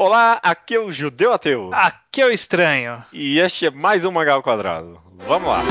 Olá, aqui é o Judeu Ateu. Aqui é o Estranho. E este é mais um Mangal Quadrado. Vamos lá.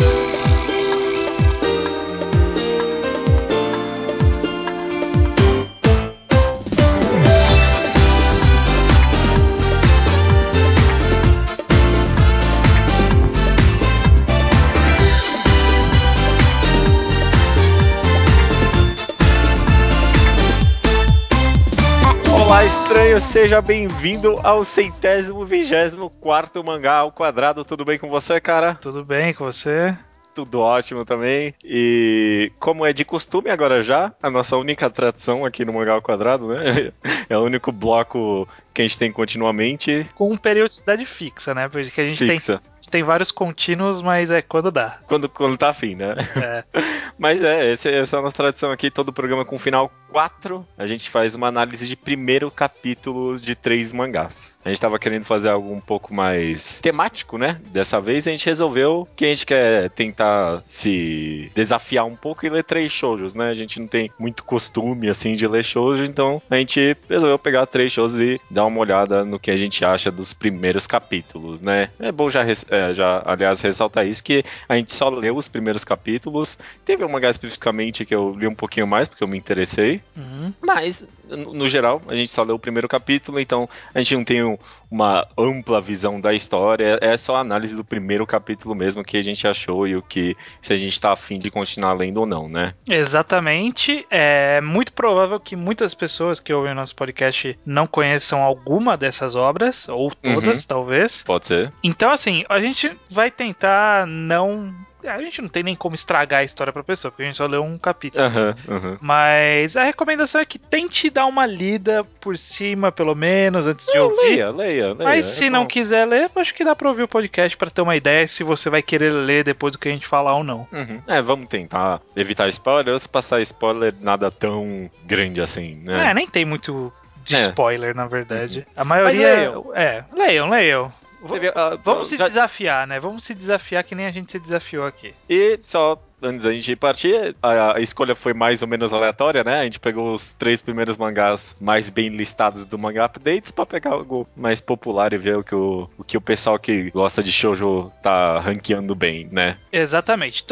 Estranho, seja bem-vindo ao centésimo vigésimo quarto mangá ao quadrado. Tudo bem com você, cara? Tudo bem com você? Tudo ótimo também. E como é de costume agora já, a nossa única tradição aqui no Mangá ao Quadrado, né? É o único bloco que a gente tem continuamente. Com periodicidade fixa, né? Porque a gente Fixa. tem, tem vários contínuos, mas é quando dá. Quando, quando tá afim, né? É. Mas é, essa é a nossa tradição aqui, todo programa com final 4, a gente faz uma análise de primeiro capítulo de três mangás. A gente tava querendo fazer algo um pouco mais temático, né? Dessa vez a gente resolveu que a gente quer tentar se desafiar um pouco e ler três shoujos, né? A gente não tem muito costume, assim, de ler shoujo, então a gente resolveu pegar três shoujos e dar uma olhada no que a gente acha dos primeiros capítulos, né? É bom já, res- é, já aliás, ressaltar isso, que a gente só leu os primeiros capítulos, Teve um mangá especificamente que eu li um pouquinho mais, porque eu me interessei. Uhum. Mas, no, geral, a gente só leu o primeiro capítulo, então a gente não tem um- uma ampla visão da história. É só a análise do primeiro capítulo mesmo que a gente achou e o que se a gente tá afim de continuar lendo ou não, né? Exatamente. É muito provável que muitas pessoas que ouvem o nosso podcast não conheçam alguma dessas obras, ou todas, talvez. Pode ser. Então, assim, a gente vai tentar não. A gente não tem nem como estragar a história pra pessoa, porque a gente só leu um capítulo. Aham, aham. Mas a recomendação é que tente dar uma lida por cima, pelo menos, antes de ouvir. Leia, leia, leia. Mas é se não quiser ler, acho que dá pra ouvir o podcast pra ter uma ideia se você vai querer ler depois do que a gente falar ou não. Uhum. É, vamos tentar evitar spoiler. Se passar spoiler, nada tão grande assim, né? É, nem tem muito de É. spoiler, na verdade. A maioria. leiam. É, leiam, leiam. Teve, ah, Vamos se já- desafiar, né? Vamos se desafiar que nem a gente se desafiou aqui. E só antes da gente partir, a, escolha foi mais ou menos aleatória, né? A gente pegou os três primeiros mangás mais bem listados do Manga Updates pra pegar algo mais popular e ver o que o, o, que o pessoal que gosta de shoujo tá ranqueando bem, né? Exatamente.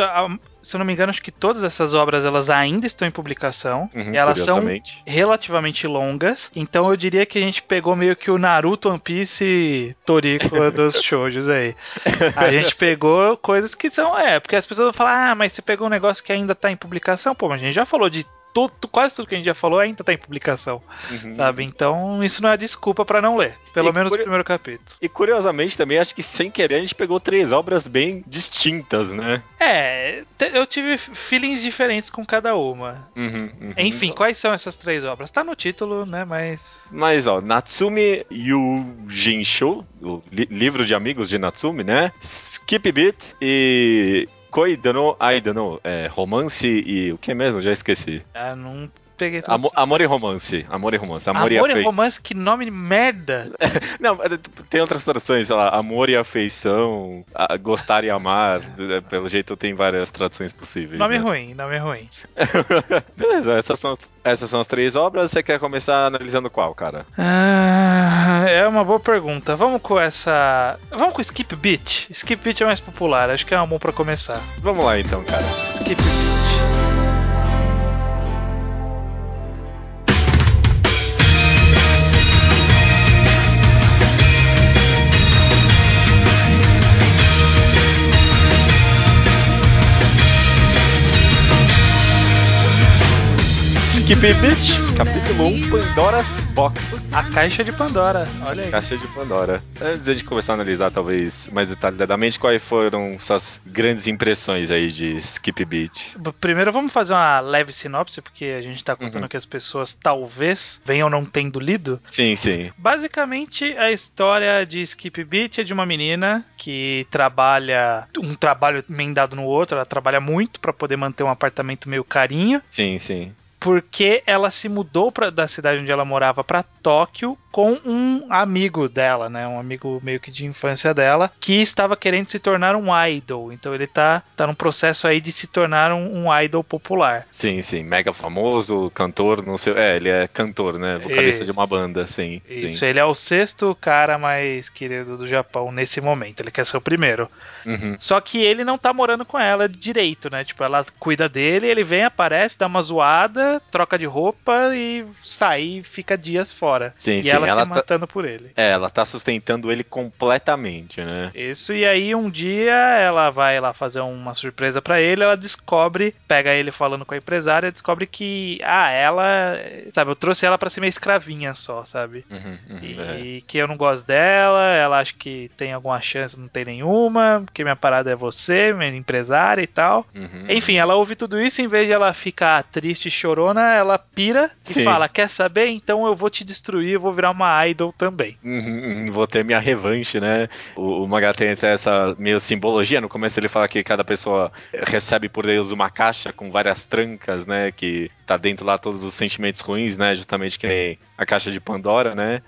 Se eu não me engano, acho que todas essas obras elas ainda estão em publicação. Uhum, e elas são relativamente longas. Então eu diria que a gente pegou meio que o Naruto, One Piece Toriko dos shoujos aí. A gente pegou coisas que são. É, porque as pessoas vão falar, ah, mas você pegou um negócio que ainda tá em publicação. Pô, mas a gente já falou de. Tudo, quase tudo que a gente já falou ainda tá em publicação, Uhum. sabe? Então isso não é desculpa pra não ler. Pelo E menos curio- o primeiro capítulo. E curiosamente também, acho que sem querer a gente pegou três obras bem distintas, né? É, eu tive feelings diferentes com cada uma. Uhum, uhum. Enfim, quais são essas três obras? Tá no título, né? Mas. Mas, ó, Natsume Yujinsho, o li- livro de amigos de Natsume, né? Skip Beat e Koi Dano Aidano, é, romance e o que mesmo? Já esqueci. Ah, não peguei amor e romance. Amor e romance. Amor, Amor, e romance, que nome de merda. Não, tem outras traduções, sei lá, amor e afeição, a- gostar e amar. é, Pelo jeito tem várias traduções possíveis. Nome né? ruim, nome ruim. Beleza, essas são, as, essas são as três obras. Você quer começar analisando qual, cara? Ah, é uma boa pergunta. Vamos com essa. Vamos com Skip Beat. Skip Beat é mais popular, acho que é um bom pra começar. Vamos lá então, cara. Skip Beat. Skip Beat, capítulo 1, Pandora's Box. A caixa de Pandora, olha aí. Caixa de Pandora. Antes de começar a analisar, talvez mais detalhadamente, quais foram suas grandes impressões aí de Skip Beat? B- Primeiro vamos fazer uma leve sinopse, porque a gente tá contando Uhum. que as pessoas talvez venham não tendo lido. Sim, sim. Basicamente, a história de Skip Beat é de uma menina que trabalha um trabalho emendado no outro, ela trabalha muito pra poder manter um apartamento meio carinho. Sim, sim. Porque ela se mudou pra, da cidade onde ela morava para Tóquio com um amigo dela, né? Um amigo meio que de infância dela, que estava querendo se tornar um idol. Então ele tá, tá num processo aí de se tornar um, um idol popular. Sim, sim. Mega famoso, cantor, não sei. É, ele é cantor, né? Vocalista Isso. de uma banda, sim. Isso, sim. ele é o sexto cara mais querido do Japão nesse momento. Ele quer ser o primeiro. Uhum. Só que ele não tá morando com ela direito, né? Tipo, ela cuida dele, ele vem, aparece, dá uma zoada, troca de roupa e sai e fica dias fora. Sim, e sim. ela, ela se tá... matando por ele. É, ela tá sustentando ele completamente, né? Isso, e aí um dia ela vai lá fazer uma surpresa para ele, ela descobre, pega ele falando com a empresária, descobre que, ah, ela, sabe, eu trouxe ela para ser minha escravinha só, sabe? Uhum, uhum, e é. que eu não gosto dela, ela acha que tem alguma chance, não tem nenhuma, porque minha parada é você, minha empresária e tal. Uhum, Enfim, ela ouve tudo isso, em vez de ela ficar triste e chorona, ela pira e Sim. fala: Quer saber? Então eu vou te destruir, eu vou virar uma idol também. Uhum, uhum, vou ter minha revanche, né? O, o Maga tem essa meio simbologia. No começo ele fala que cada pessoa recebe por Deus uma caixa com várias trancas, né? Que tá dentro lá todos os sentimentos ruins, né? Justamente que nem a caixa de Pandora, né?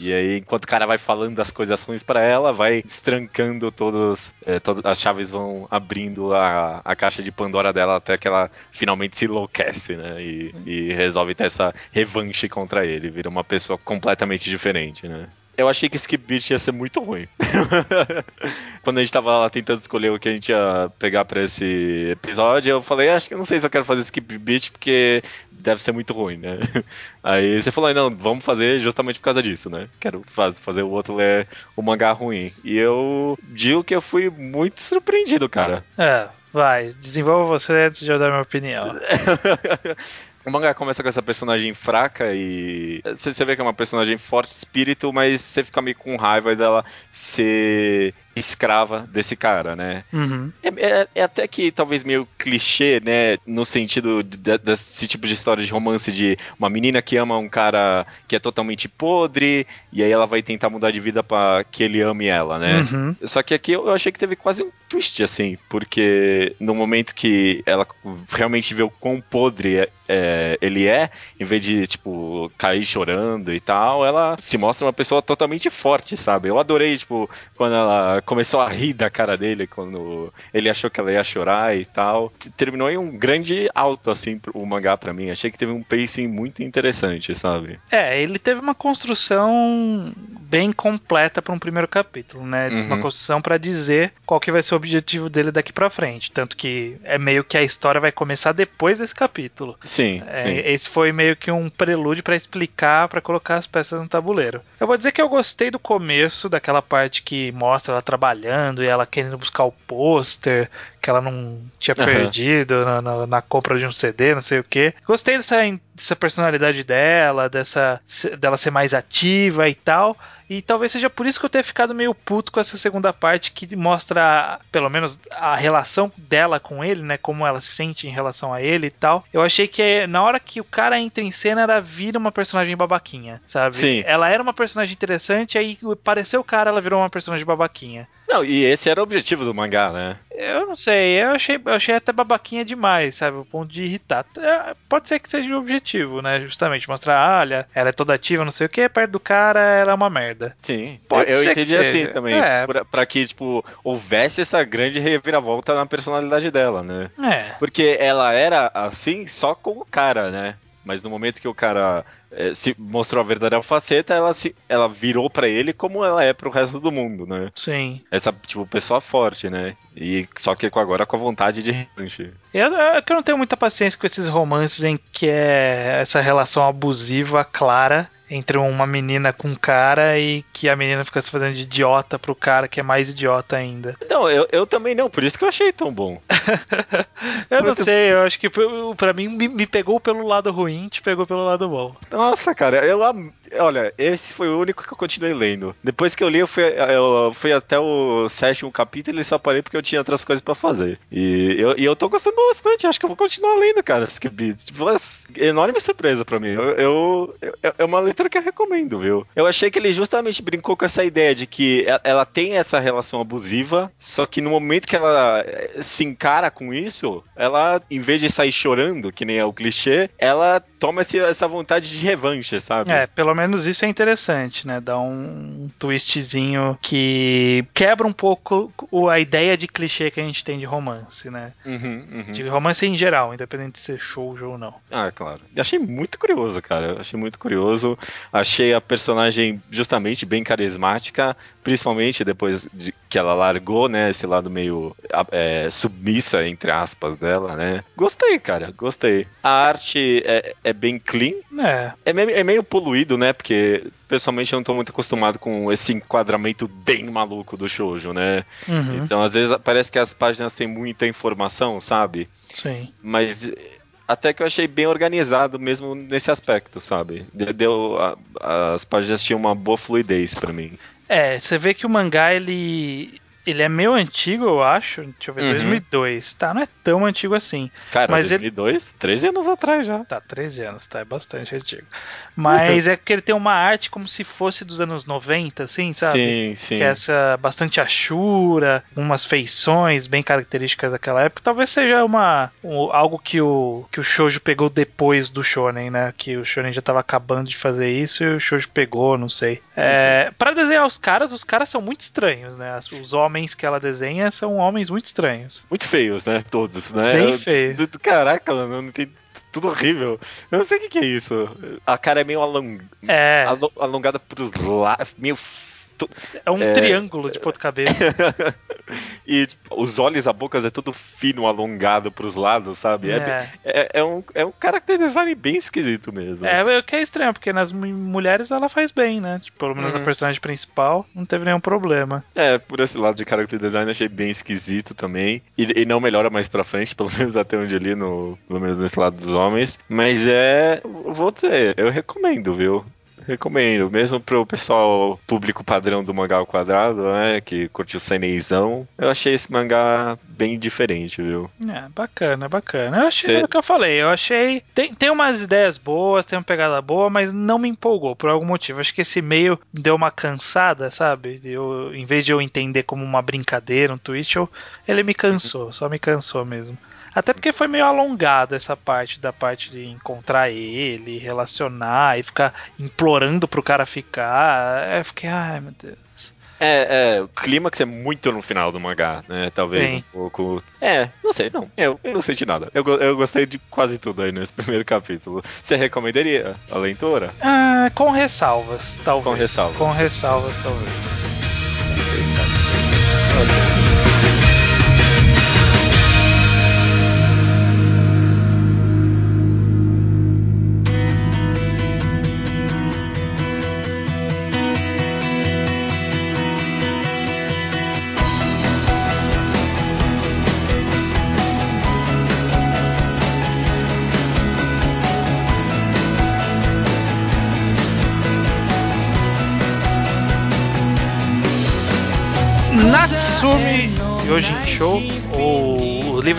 E aí, enquanto o cara vai falando das coisas ruins para ela, vai destrancando todos, é, todas as chaves vão abrindo a, a caixa de Pandora dela até que ela finalmente se enlouquece, né? E, e resolve ter essa revanche contra ele, vira uma pessoa completamente diferente, né? Eu achei que Skip Beat ia ser muito ruim. Quando a gente tava lá tentando escolher o que a gente ia pegar pra esse episódio, eu falei, acho que eu não sei se eu quero fazer Skip Beat, porque deve ser muito ruim, né? Aí você falou, não, vamos fazer justamente por causa disso, né? Quero fazer o outro ler o mangá ruim. E eu digo que eu fui muito surpreendido, cara. É, vai, desenvolva você antes de eu dar minha opinião. O mangá começa com essa personagem fraca e. Você vê que é uma personagem forte espírito, mas você fica meio com raiva dela ser escrava desse cara, né? Uhum. É, é, é, até que talvez meio clichê, né? No sentido de, desse tipo de história de romance de uma menina que ama um cara que é totalmente podre, e aí ela vai tentar mudar de vida para que ele ame ela, né? Uhum. Só que aqui eu achei que teve quase um twist, assim, porque no momento que ela realmente vê o quão podre é, é, ele é, em vez de, tipo, cair chorando e tal, ela se mostra uma pessoa totalmente forte, sabe? Eu adorei, tipo, quando ela começou a rir da cara dele quando ele achou que ela ia chorar e tal. Terminou em um grande alto, assim, o mangá para mim. Achei que teve um pacing muito interessante, sabe? É, ele teve uma construção bem completa para um primeiro capítulo, né? Uhum. Uma construção para dizer qual que vai ser o objetivo dele daqui para frente. Tanto que é meio que a história vai começar depois desse capítulo. Sim, é, sim. Esse foi meio que um prelúdio para explicar, para colocar as peças no tabuleiro. Eu vou dizer que eu gostei do começo, daquela parte que mostra ela trabalhando e ela querendo buscar o pôster que ela não tinha uhum. perdido na, na, na, compra de um CD, não sei o que. Gostei dessa, dessa personalidade dela, dessa dela ser mais ativa e tal. E talvez seja por isso que eu tenha ficado meio puto com essa segunda parte que mostra, pelo menos, a relação dela com ele, né? Como ela se sente em relação a ele e tal. Eu achei que na hora que o cara entra em cena, ela vira uma personagem babaquinha, sabe? Sim. Ela era uma personagem interessante, aí apareceu o cara, ela virou uma personagem babaquinha. Não, e esse era o objetivo do mangá, né? Eu não sei, eu achei, eu achei até babaquinha demais, sabe? O ponto de irritar. É, pode ser que seja o objetivo, né? Justamente, mostrar, ah, olha, ela é toda ativa, não sei o que, perto do cara ela é uma merda. Sim, pode eu, eu entendi assim também. É. Pra, pra, que, tipo, houvesse essa grande reviravolta na personalidade dela, né? É. Porque ela era assim só com o cara, né? Mas no momento que o cara é, se mostrou a verdadeira faceta, ela, se, ela virou para ele como ela é pro resto do mundo, né? Sim. Essa, tipo, pessoa forte, né? E só que agora com a vontade de revanche. Eu, eu, eu não tenho muita paciência com esses romances em que é essa relação abusiva clara entre uma menina com um cara e que a menina fica se fazendo de idiota pro cara que é mais idiota ainda. Não, eu, eu também não, por isso que eu achei tão bom. eu não sei, eu acho que pra mim me, me, pegou pelo lado ruim, te pegou pelo lado bom. Nossa, cara, eu olha, esse foi o único que eu continuei lendo. Depois que eu li, eu fui, eu fui até o sétimo capítulo e só parei porque eu tinha outras coisas pra fazer. E eu, e eu tô gostando bastante, acho que eu vou continuar lendo, cara, Beats. Tipo, enorme surpresa pra mim. Eu, eu, eu, é uma leitura que eu recomendo, viu? Eu achei que ele justamente brincou com essa ideia de que ela tem essa relação abusiva, só que no momento que ela eh, se encara com isso, ela, em vez de sair chorando, que nem é o clichê, ela toma esse, essa vontade de revanche, sabe? É, pelo menos isso é interessante, né? Dá um twistzinho que quebra um pouco a ideia de clichê que a gente tem de romance, né? Uhum, uhum. De romance em geral, independente de ser shoujo ou não. Ah, claro. Achei muito curioso, cara. Achei muito curioso. Achei a personagem justamente bem carismática, principalmente depois de que ela largou, né? Esse lado meio é, submissa, entre aspas, dela, né? Gostei, cara. Gostei. A arte é, é bem clean. É. É meio, é meio poluído, né? Porque pessoalmente eu não tô muito acostumado com esse enquadramento bem maluco do shoujo, né? Uhum. Então, às vezes parece que as páginas têm muita informação, sabe? Sim. Mas até que eu achei bem organizado mesmo nesse aspecto, sabe? Deu, a, as páginas tinham uma boa fluidez para mim. É, você vê que o mangá ele ele é meio antigo, eu acho. Deixa eu ver, uhum. 2002. Tá, não é tão antigo assim. Cara, mas 2002? Ele... 13 anos atrás já. Tá, 13 anos, tá, é bastante antigo. Mas é porque ele tem uma arte como se fosse dos anos 90, assim, sabe? Sim, sim. Que é essa bastante achura, umas feições bem características daquela época. Talvez seja uma um, algo que o que o shoujo pegou depois do shonen, né? Que o shonen já tava acabando de fazer isso e o shoujo pegou, não sei. É, para desenhar os caras, os caras são muito estranhos, né? Os homens homens que ela desenha são homens muito estranhos. Muito feios, né? Todos, né? Bem feios. Caraca, mano, não entendi tudo horrível. Eu não sei o que, que é isso. A cara é meio along... é. alongada pros lados, meio é um é... triângulo de ponta-cabeça. e tipo, os olhos, a boca é tudo fino, alongado pros lados, sabe? É, é. é, é um, é um character design bem esquisito mesmo. É, o que é estranho, porque nas mulheres ela faz bem, né? Tipo, pelo menos uhum. a personagem principal não teve nenhum problema. É, por esse lado de character design achei bem esquisito também. E, e não melhora mais pra frente, pelo menos até onde ali, no, pelo menos nesse lado dos homens. Mas é. Vou dizer, eu recomendo, viu? Recomendo. Mesmo pro pessoal público padrão do mangá ao quadrado, né? Que curte o Senenzão. Eu achei esse mangá bem diferente, viu? É, bacana, bacana. Eu achei Cê... o que eu falei. Eu achei. Tem, tem umas ideias boas, tem uma pegada boa, mas não me empolgou por algum motivo. Acho que esse meio deu uma cansada, sabe? Eu, em vez de eu entender como uma brincadeira, um twist, eu, ele me cansou. Só me cansou mesmo. Até porque foi meio alongado essa parte da parte de encontrar ele, relacionar e ficar implorando pro cara ficar. Eu fiquei, ai meu Deus. É, é, o clímax é muito no final do mangá, né? Talvez Sim. um pouco. É, não sei, não. Eu, eu não senti nada. Eu, eu gostei de quase tudo aí nesse primeiro capítulo. Você recomendaria a leitura? Ah, com ressalvas, talvez. Com ressalvas. Com ressalvas, talvez.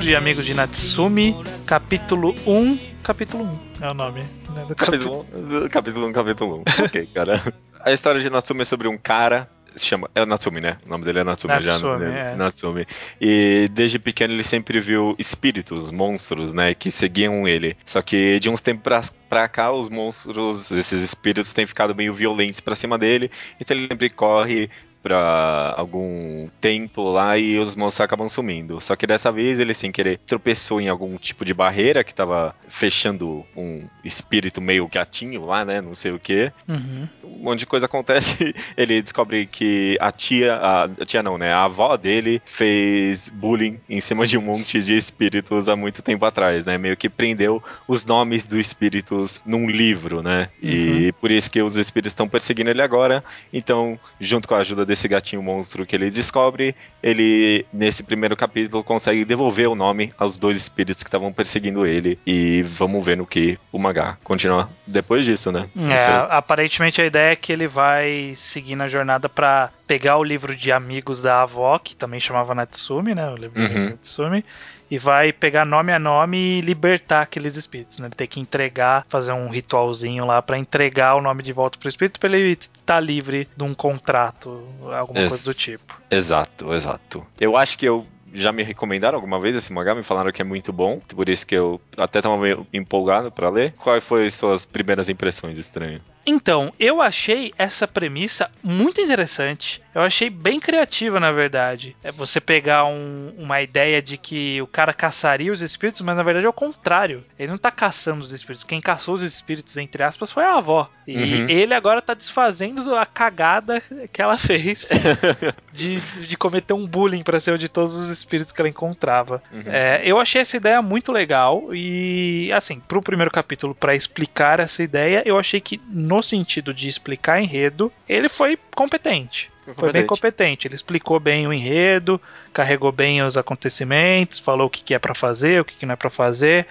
Livro de amigos de Natsumi, capítulo 1. Capítulo 1 é o nome. Né, do capítulo 1, capítulo 1, capítulo 1. ok, cara. A história de Natsumi é sobre um cara se chama. É o Natsumi, né? O nome dele é Natsumi, Natsumi já. Né? É. Natsumi. E desde pequeno ele sempre viu espíritos, monstros, né? Que seguiam ele. Só que de uns tempos pra, pra cá, os monstros, esses espíritos, têm ficado meio violentos pra cima dele. Então ele sempre corre para algum templo lá e os monstros acabam sumindo. Só que dessa vez ele, sem querer, tropeçou em algum tipo de barreira que tava fechando um espírito meio gatinho lá, né? Não sei o que. Uhum. Um monte de coisa acontece. Ele descobre que a tia, a, a, tia não, né? A avó dele fez bullying em cima de um monte de espíritos há muito tempo atrás, né? Meio que prendeu os nomes dos espíritos num livro, né? Uhum. E por isso que os espíritos estão perseguindo ele agora. Então, junto com a ajuda desse gatinho monstro que ele descobre, ele, nesse primeiro capítulo, consegue devolver o nome aos dois espíritos que estavam perseguindo ele. E vamos ver no que o mangá continua depois disso, né? É, aparentemente a ideia é que ele vai seguir na jornada para pegar o livro de amigos da avó, que também chamava Natsumi, né? O livro uhum. Natsumi e vai pegar nome a nome e libertar aqueles espíritos, né? Ele tem que entregar, fazer um ritualzinho lá para entregar o nome de volta pro espírito para ele estar tá livre de um contrato, alguma Ex coisa do tipo. Exato, exato. Eu acho que eu já me recomendaram alguma vez esse mangá, me falaram que é muito bom, por isso que eu até tava meio empolgado para ler. Quais foram as suas primeiras impressões, estranho? Então, eu achei essa premissa muito interessante. Eu achei bem criativa, na verdade. É você pegar um, uma ideia de que o cara caçaria os espíritos, mas na verdade é o contrário. Ele não tá caçando os espíritos. Quem caçou os espíritos, entre aspas, foi a avó. E uhum. ele agora tá desfazendo a cagada que ela fez de, de cometer um bullying ser o de todos os espíritos que ela encontrava. Uhum. É, eu achei essa ideia muito legal. E, assim, pro primeiro capítulo, para explicar essa ideia, eu achei que no sentido de explicar enredo, ele foi competente. Foi, foi bem competente. Ele explicou bem o enredo, carregou bem os acontecimentos, falou o que, que é para fazer, o que, que não é para fazer,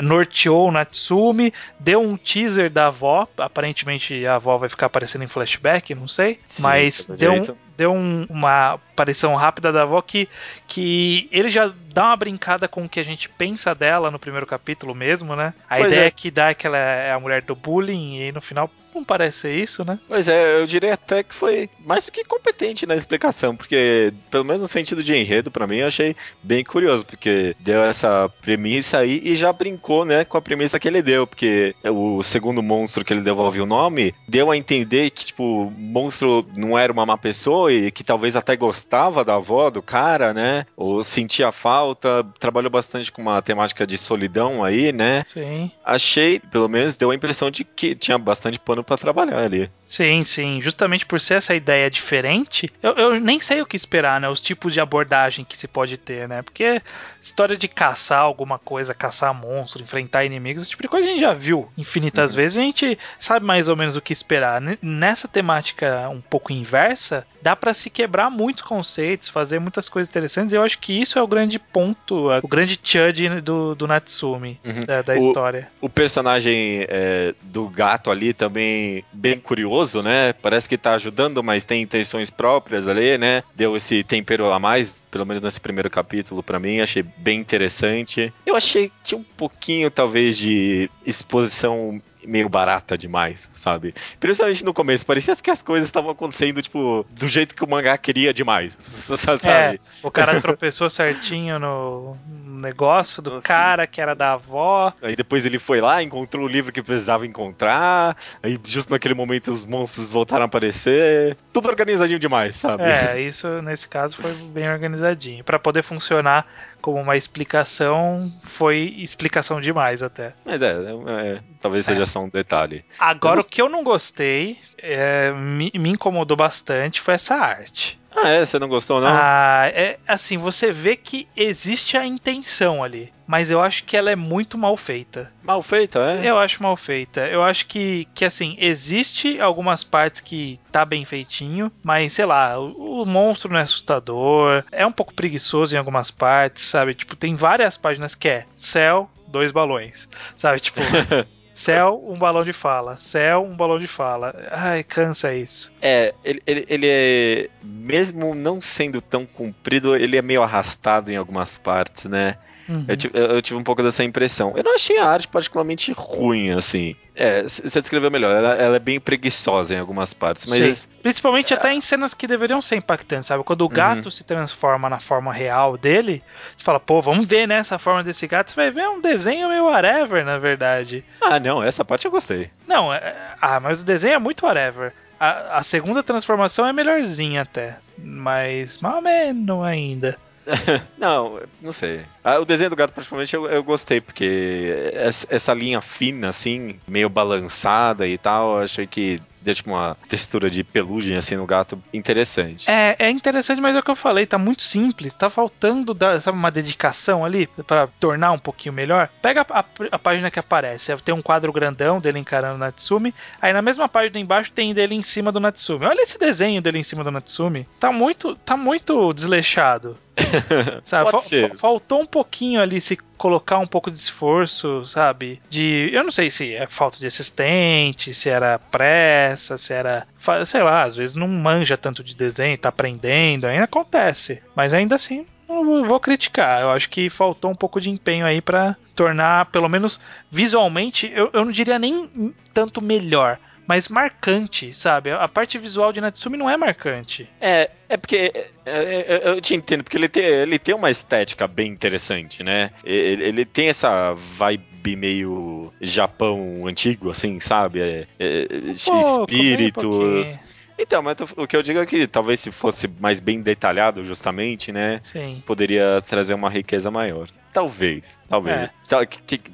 norteou o Natsumi, deu um teaser da avó. Aparentemente a avó vai ficar aparecendo em flashback, não sei. Sim, mas deu, um, deu um, uma aparição rápida da avó que, que ele já dá uma brincada com o que a gente pensa dela no primeiro capítulo mesmo, né? A pois ideia é. é que dá é que ela é a mulher do bullying e no final não parece ser isso, né? Pois é, eu diria até que foi mais do que competente na explicação, porque pelo menos no sentido de enredo, para mim, eu achei bem curioso, porque deu essa premissa aí e já brincou, né, com a premissa que ele deu, porque o segundo monstro que ele devolve o nome deu a entender que, tipo, o monstro não era uma má pessoa e que talvez até gostava da avó do cara, né? Ou sentia falta, trabalhou bastante com uma temática de solidão aí, né? Sim. Achei, pelo menos, deu a impressão de que tinha bastante pano para trabalhar ali. Sim, sim. Justamente por ser essa ideia diferente, eu, eu nem sei o que esperar, né? Os tipos de abordagem que se pode ter, né? Porque história de caçar alguma coisa, caçar monstro, enfrentar inimigos, esse tipo de coisa a gente já viu infinitas uhum. vezes, a gente sabe mais ou menos o que esperar. Nessa temática um pouco inversa, dá para se quebrar muitos conceitos, fazer muitas coisas interessantes, e eu acho que isso é o grande ponto, o grande chud do, do Natsumi, uhum. da, da o, história. O personagem é, do gato ali também, bem curioso, né? Parece que tá ajudando, mas tem intenções próprias ali, né? Deu esse tempero a mais, pelo menos nesse primeiro capítulo para mim, achei bem interessante. Eu achei que tinha um pouquinho, talvez, de exposição meio barata demais, sabe? Principalmente no começo, parecia que as coisas estavam acontecendo, tipo, do jeito que o mangá queria demais, sabe? É, o cara tropeçou certinho no negócio do assim. cara que era da avó. Aí depois ele foi lá, encontrou o livro que precisava encontrar, aí justo naquele momento os monstros voltaram a aparecer. Tudo organizadinho demais, sabe? É, isso nesse caso foi bem organizadinho. para poder funcionar como uma explicação, foi explicação demais até. Mas é, é, é talvez seja é. só um detalhe. Agora, o que eu não gostei, é, me, me incomodou bastante, foi essa arte. Ah, é? Você não gostou, não? Ah, é assim, você vê que existe a intenção ali. Mas eu acho que ela é muito mal feita. Mal feita, é? Eu acho mal feita. Eu acho que, que assim, existe algumas partes que tá bem feitinho, mas sei lá, o, o monstro não é assustador, é um pouco preguiçoso em algumas partes, sabe? Tipo, tem várias páginas que é céu, dois balões, sabe? Tipo. Céu, um balão de fala. Céu, um balão de fala. Ai, cansa isso. É, ele, ele, ele é. Mesmo não sendo tão comprido, ele é meio arrastado em algumas partes, né? Uhum. Eu, tive, eu, tive um pouco dessa impressão. Eu não achei a arte particularmente ruim, assim. É, você descreveu melhor. Ela, ela, é bem preguiçosa em algumas partes. Mas Principalmente é... até em cenas que deveriam ser impactantes, sabe? Quando o uhum. gato uhum. se transforma na forma real dele, você fala, pô, vamos ver, né, essa forma desse gato. Você vai ver um desenho meio whatever, na verdade. Ah, não, essa parte eu gostei. Não, é... ah, mas o desenho é muito whatever. A, a segunda transformação é melhorzinha até. Mas mal menos ainda. não, não sei. Ah, o desenho do gato, particularmente, eu, eu gostei, porque essa linha fina, assim, meio balançada e tal, eu achei que deu tipo uma textura de pelugem assim no gato interessante. É, é interessante, mas é o que eu falei, tá muito simples, tá faltando da, sabe, uma dedicação ali para tornar um pouquinho melhor. Pega a, a, a, página que aparece, tem um quadro grandão dele encarando o Natsumi, aí na mesma página embaixo tem dele em cima do Natsumi. Olha esse desenho dele em cima do Natsumi, tá muito, tá muito desleixado. sabe? Fa faltou um pouquinho ali se colocar um pouco de esforço, sabe? De. Eu não sei se é falta de assistente, se era pressa, se era. Sei lá, às vezes não manja tanto de desenho, tá aprendendo, ainda acontece. Mas ainda assim, não vou criticar. Eu acho que faltou um pouco de empenho aí para tornar, pelo menos visualmente, eu, eu não diria nem tanto melhor, mais marcante, sabe? A parte visual de Natsumi não é marcante. É, é porque é, é, é, eu te entendo, porque ele tem, ele tem uma estética bem interessante, né? Ele, ele tem essa vibe meio Japão antigo, assim, sabe? É, é, pouco, bem espíritos. Então, mas o que eu digo é que talvez se fosse mais bem detalhado, justamente, né? Sim. Poderia trazer uma riqueza maior. Talvez, talvez. É.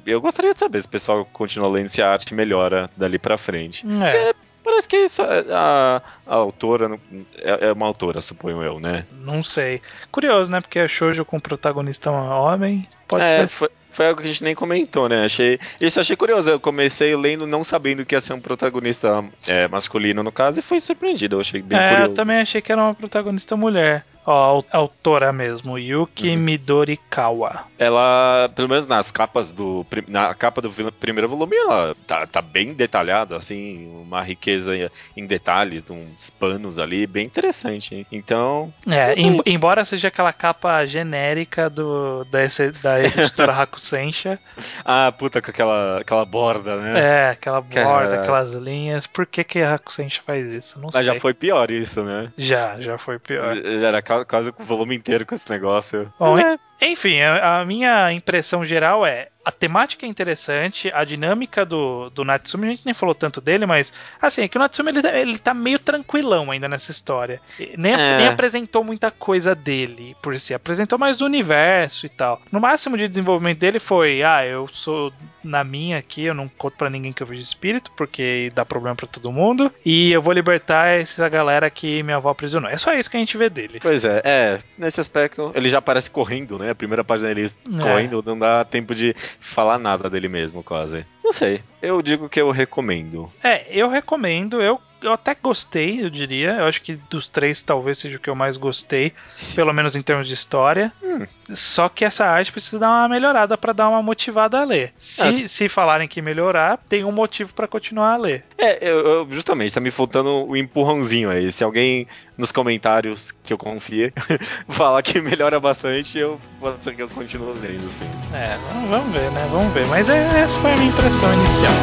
Eu gostaria de saber se o pessoal continua lendo se a arte melhora dali pra frente. É, Parece que isso, a, a autora é, é uma autora, suponho eu, né? não sei. Curioso, né? Porque é shoujo com protagonista homem. Pode é, ser. Foi, foi algo que a gente nem comentou, né? Achei, isso achei curioso. Eu comecei lendo não sabendo que ia ser um protagonista é, masculino, no caso, e fui surpreendido. Eu achei bem É, curioso. eu também achei que era uma protagonista mulher. A autora mesmo, Yuki Uhum. Midorikawa. Ela, pelo menos nas capas do. Na capa do primeiro volume, ela tá, tá bem detalhada, assim, uma riqueza em detalhes, de uns panos ali, bem interessante. hein? Então. É, em- embora seja aquela capa genérica do, da, da editora Hakusensha, Ah, puta, com aquela, aquela borda, né? é, aquela borda, aquelas linhas. Por que, que a Hakusensha faz isso? Não Mas sei. já foi pior isso, né? já, já foi pior. Já era ca- quase com o volume inteiro com esse negócio. Bom, É. Enfim, a, a minha impressão geral é a temática é interessante, a dinâmica do, do Natsumi, a gente nem falou tanto dele, mas assim, é que o Natsumi ele, tá- ele tá meio tranquilão ainda nessa história. Nem, É. nem apresentou muita coisa dele por si, apresentou mais do universo e tal. No máximo de desenvolvimento dele foi: ah, eu sou na minha aqui, eu não conto pra ninguém que eu vejo espírito, porque dá problema pra todo mundo, e eu vou libertar essa galera que minha avó aprisionou. É só isso que a gente vê dele. Pois é, é, nesse aspecto, ele já aparece correndo, né? A primeira página dele É. correndo, não dá tempo de falar nada dele mesmo, quase. Não sei, eu digo que eu recomendo. É, eu recomendo, eu, eu até gostei, eu diria. Eu acho que dos três talvez seja o que eu mais gostei, pelo menos em termos de história. Hum. Só que essa arte precisa dar uma melhorada pra dar uma motivada a ler. Se, Ah, se falarem que melhorar, tem um motivo pra continuar a ler. É, eu, eu- justamente, tá me faltando o empurrãozinho aí. Se alguém nos comentários que eu confie falar que melhora bastante, eu pode ser que eu continue lendo, assim. É, vamos, vamos ver, né? Vamos ver. Mas é- essa foi a minha impressão inicial.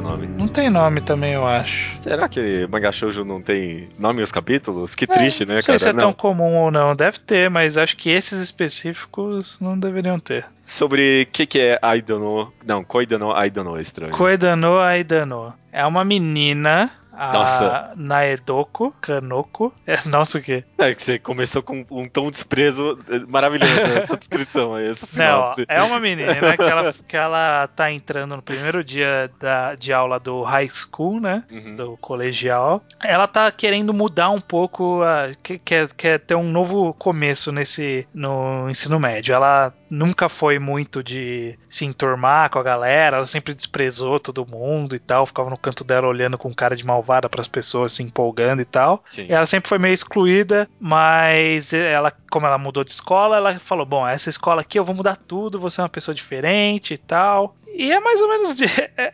Nome. Não tem nome também, eu acho. Será que Manga Shoujo não tem nome os capítulos? Que triste, né, Não sei cara? se é Não. tão comum ou não. Deve ter, mas acho que esses específicos não deveriam ter. Sobre o que, que é Aidano. Não, Koidano Aidano é estranho. Koedano Aidano. É uma menina, Nossa. Naedoko Kanoko. É, nossa, o quê? É que você começou com um tom de desprezo eh, maravilhoso, essa descrição aí, essa Não, é uma menina que ela, que ela tá entrando no primeiro dia da, de aula do high school, né? Uhum. Do colegial. Ela tá querendo mudar um pouco, a, que- quer, quer ter um novo começo nesse no ensino médio. Ela nunca foi muito de se enturmar com a galera, ela sempre desprezou todo mundo e tal, ficava no canto dela olhando com cara de malvada pras pessoas, se empolgando e tal. Sim. Ela sempre foi meio excluída, mas ela, como ela mudou de escola, ela falou: Bom, essa escola aqui eu vou mudar tudo, vou ser uma pessoa diferente e tal. E é mais ou menos. De... É,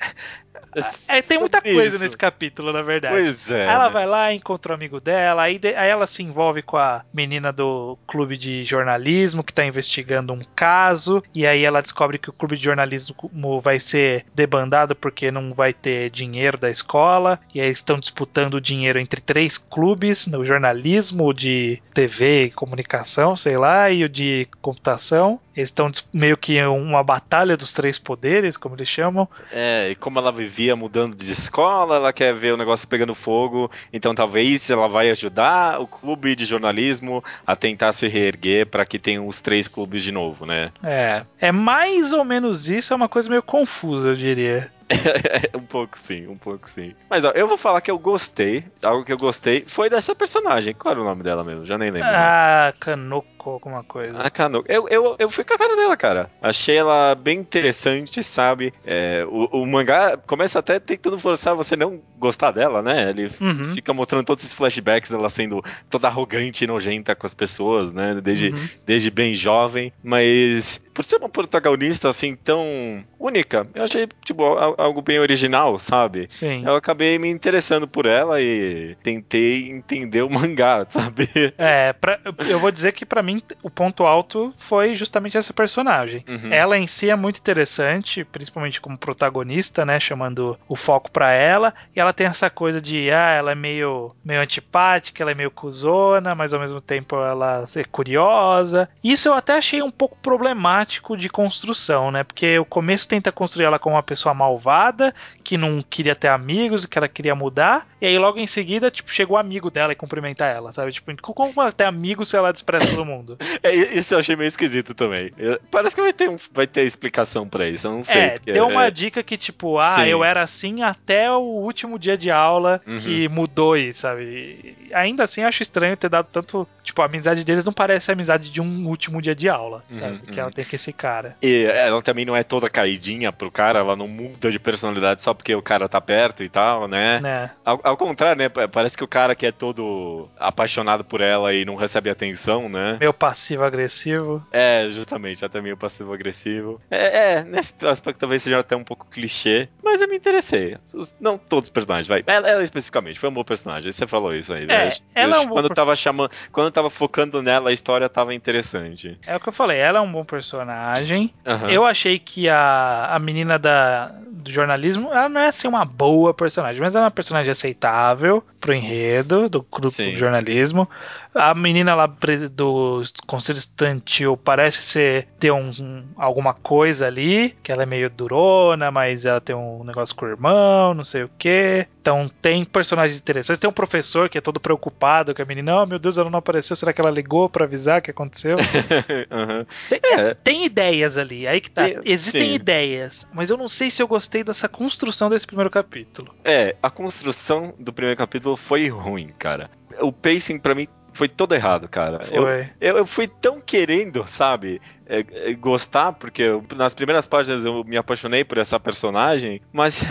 é, tem muita coisa isso. nesse capítulo, na verdade. Pois é. Ela né? vai lá, encontra o amigo dela, aí, de- aí ela se envolve com a menina do clube de jornalismo que tá investigando um caso, e aí ela descobre que o clube de jornalismo vai ser debandado porque não vai ter dinheiro da escola, e aí estão disputando o dinheiro entre três clubes, no jornalismo, o de TV e comunicação, sei lá, e o de computação. Eles estão meio que uma batalha dos três poderes, como eles chamam. É, e como ela vivia mudando de escola, ela quer ver o negócio pegando fogo, então talvez ela vai ajudar o clube de jornalismo a tentar se reerguer para que tenham os três clubes de novo, né? É, é mais ou menos isso, é uma coisa meio confusa, eu diria. um pouco sim, um pouco sim. Mas ó, eu vou falar que eu gostei, algo que eu gostei foi dessa personagem. Qual era o nome dela mesmo? Já nem lembro. Ah, Kanoko. Kanoko alguma coisa. A Kanoko. Eu, eu, eu fui com a cara dela, cara. Achei ela bem interessante, sabe? É, o, o mangá começa até tentando forçar você não gostar dela, né? Ele Uhum. fica mostrando todos esses flashbacks dela sendo toda arrogante e nojenta com as pessoas, né? Desde, Uhum. desde bem jovem. Mas por ser uma protagonista assim tão única, eu achei tipo al- algo bem original, sabe? Sim. Eu acabei me interessando por ela e tentei entender o mangá, sabe? É, pra- eu vou dizer que pra mim o ponto alto foi justamente essa personagem. Uhum. Ela em si é muito interessante, principalmente como protagonista, né? Chamando o foco pra ela. E ela tem essa coisa de, ah, ela é meio, meio antipática, ela é meio cuzona, mas ao mesmo tempo ela é curiosa. Isso eu até achei um pouco problemático de construção, né? Porque o começo tenta construir ela como uma pessoa malvada, que não queria ter amigos, que ela queria mudar. E aí logo em seguida, tipo, chegou o amigo dela e cumprimentar ela, sabe? Tipo, como ela tem amigos se ela despreza todo mundo? É, isso eu achei meio esquisito também. Eu- parece que vai ter, um, vai ter explicação pra isso, eu não sei. É, porque deu uma é- dica que, tipo, ah, Sim. eu era assim até o último dia de aula Uhum. que mudou isso, sabe? E ainda assim, acho estranho ter dado tanto. Tipo, a amizade deles não parece a amizade de um último dia de aula, Uhum, sabe? Que uhum. ela tem com esse cara. E ela também não é toda caidinha pro cara, ela não muda de personalidade só porque o cara tá perto e tal, né? Né? Ao, ao contrário, né? pa- Parece que o cara que é todo apaixonado por ela e não recebe atenção, né? Meio passivo-agressivo. É, justamente, até meio passivo-agressivo. É, é, nesse aspecto talvez seja até um pouco clichê, mas eu me interessei. Não todos os personagens, vai. Ela, ela especificamente, foi um bom personagem. Você falou isso aí, né? ela é um bom quando perso- tava chamando, quando tava focando nela, a história tava interessante. É o que eu falei, ela é um bom personagem. Aham. Eu achei que a, a menina da, do jornalismo, ela não é assim uma boa personagem, mas ela é uma personagem aceitável pro enredo do grupo Sim. de jornalismo. A menina lá do Conselho Estudantil parece ser ter um, um- alguma coisa ali, que ela é meio durona, mas ela tem um negócio com o irmão, não sei o que. Então tem personagens interessantes. Tem um professor que é todo preocupado com a menina. Oh, meu Deus, ela não apareceu. Será que ela ligou pra avisar o que aconteceu? Aham. Tem, É. tem ideias ali, aí que tá. Tem- Existem sim. ideias, mas eu não sei se eu gostei dessa construção desse primeiro capítulo. É, a construção do primeiro capítulo foi ruim, cara. O pacing pra mim foi todo errado, cara. Eu, Foi. eu, eu fui tão querendo, sabe, é, é, gostar, porque eu- nas primeiras páginas eu me apaixonei por essa personagem, mas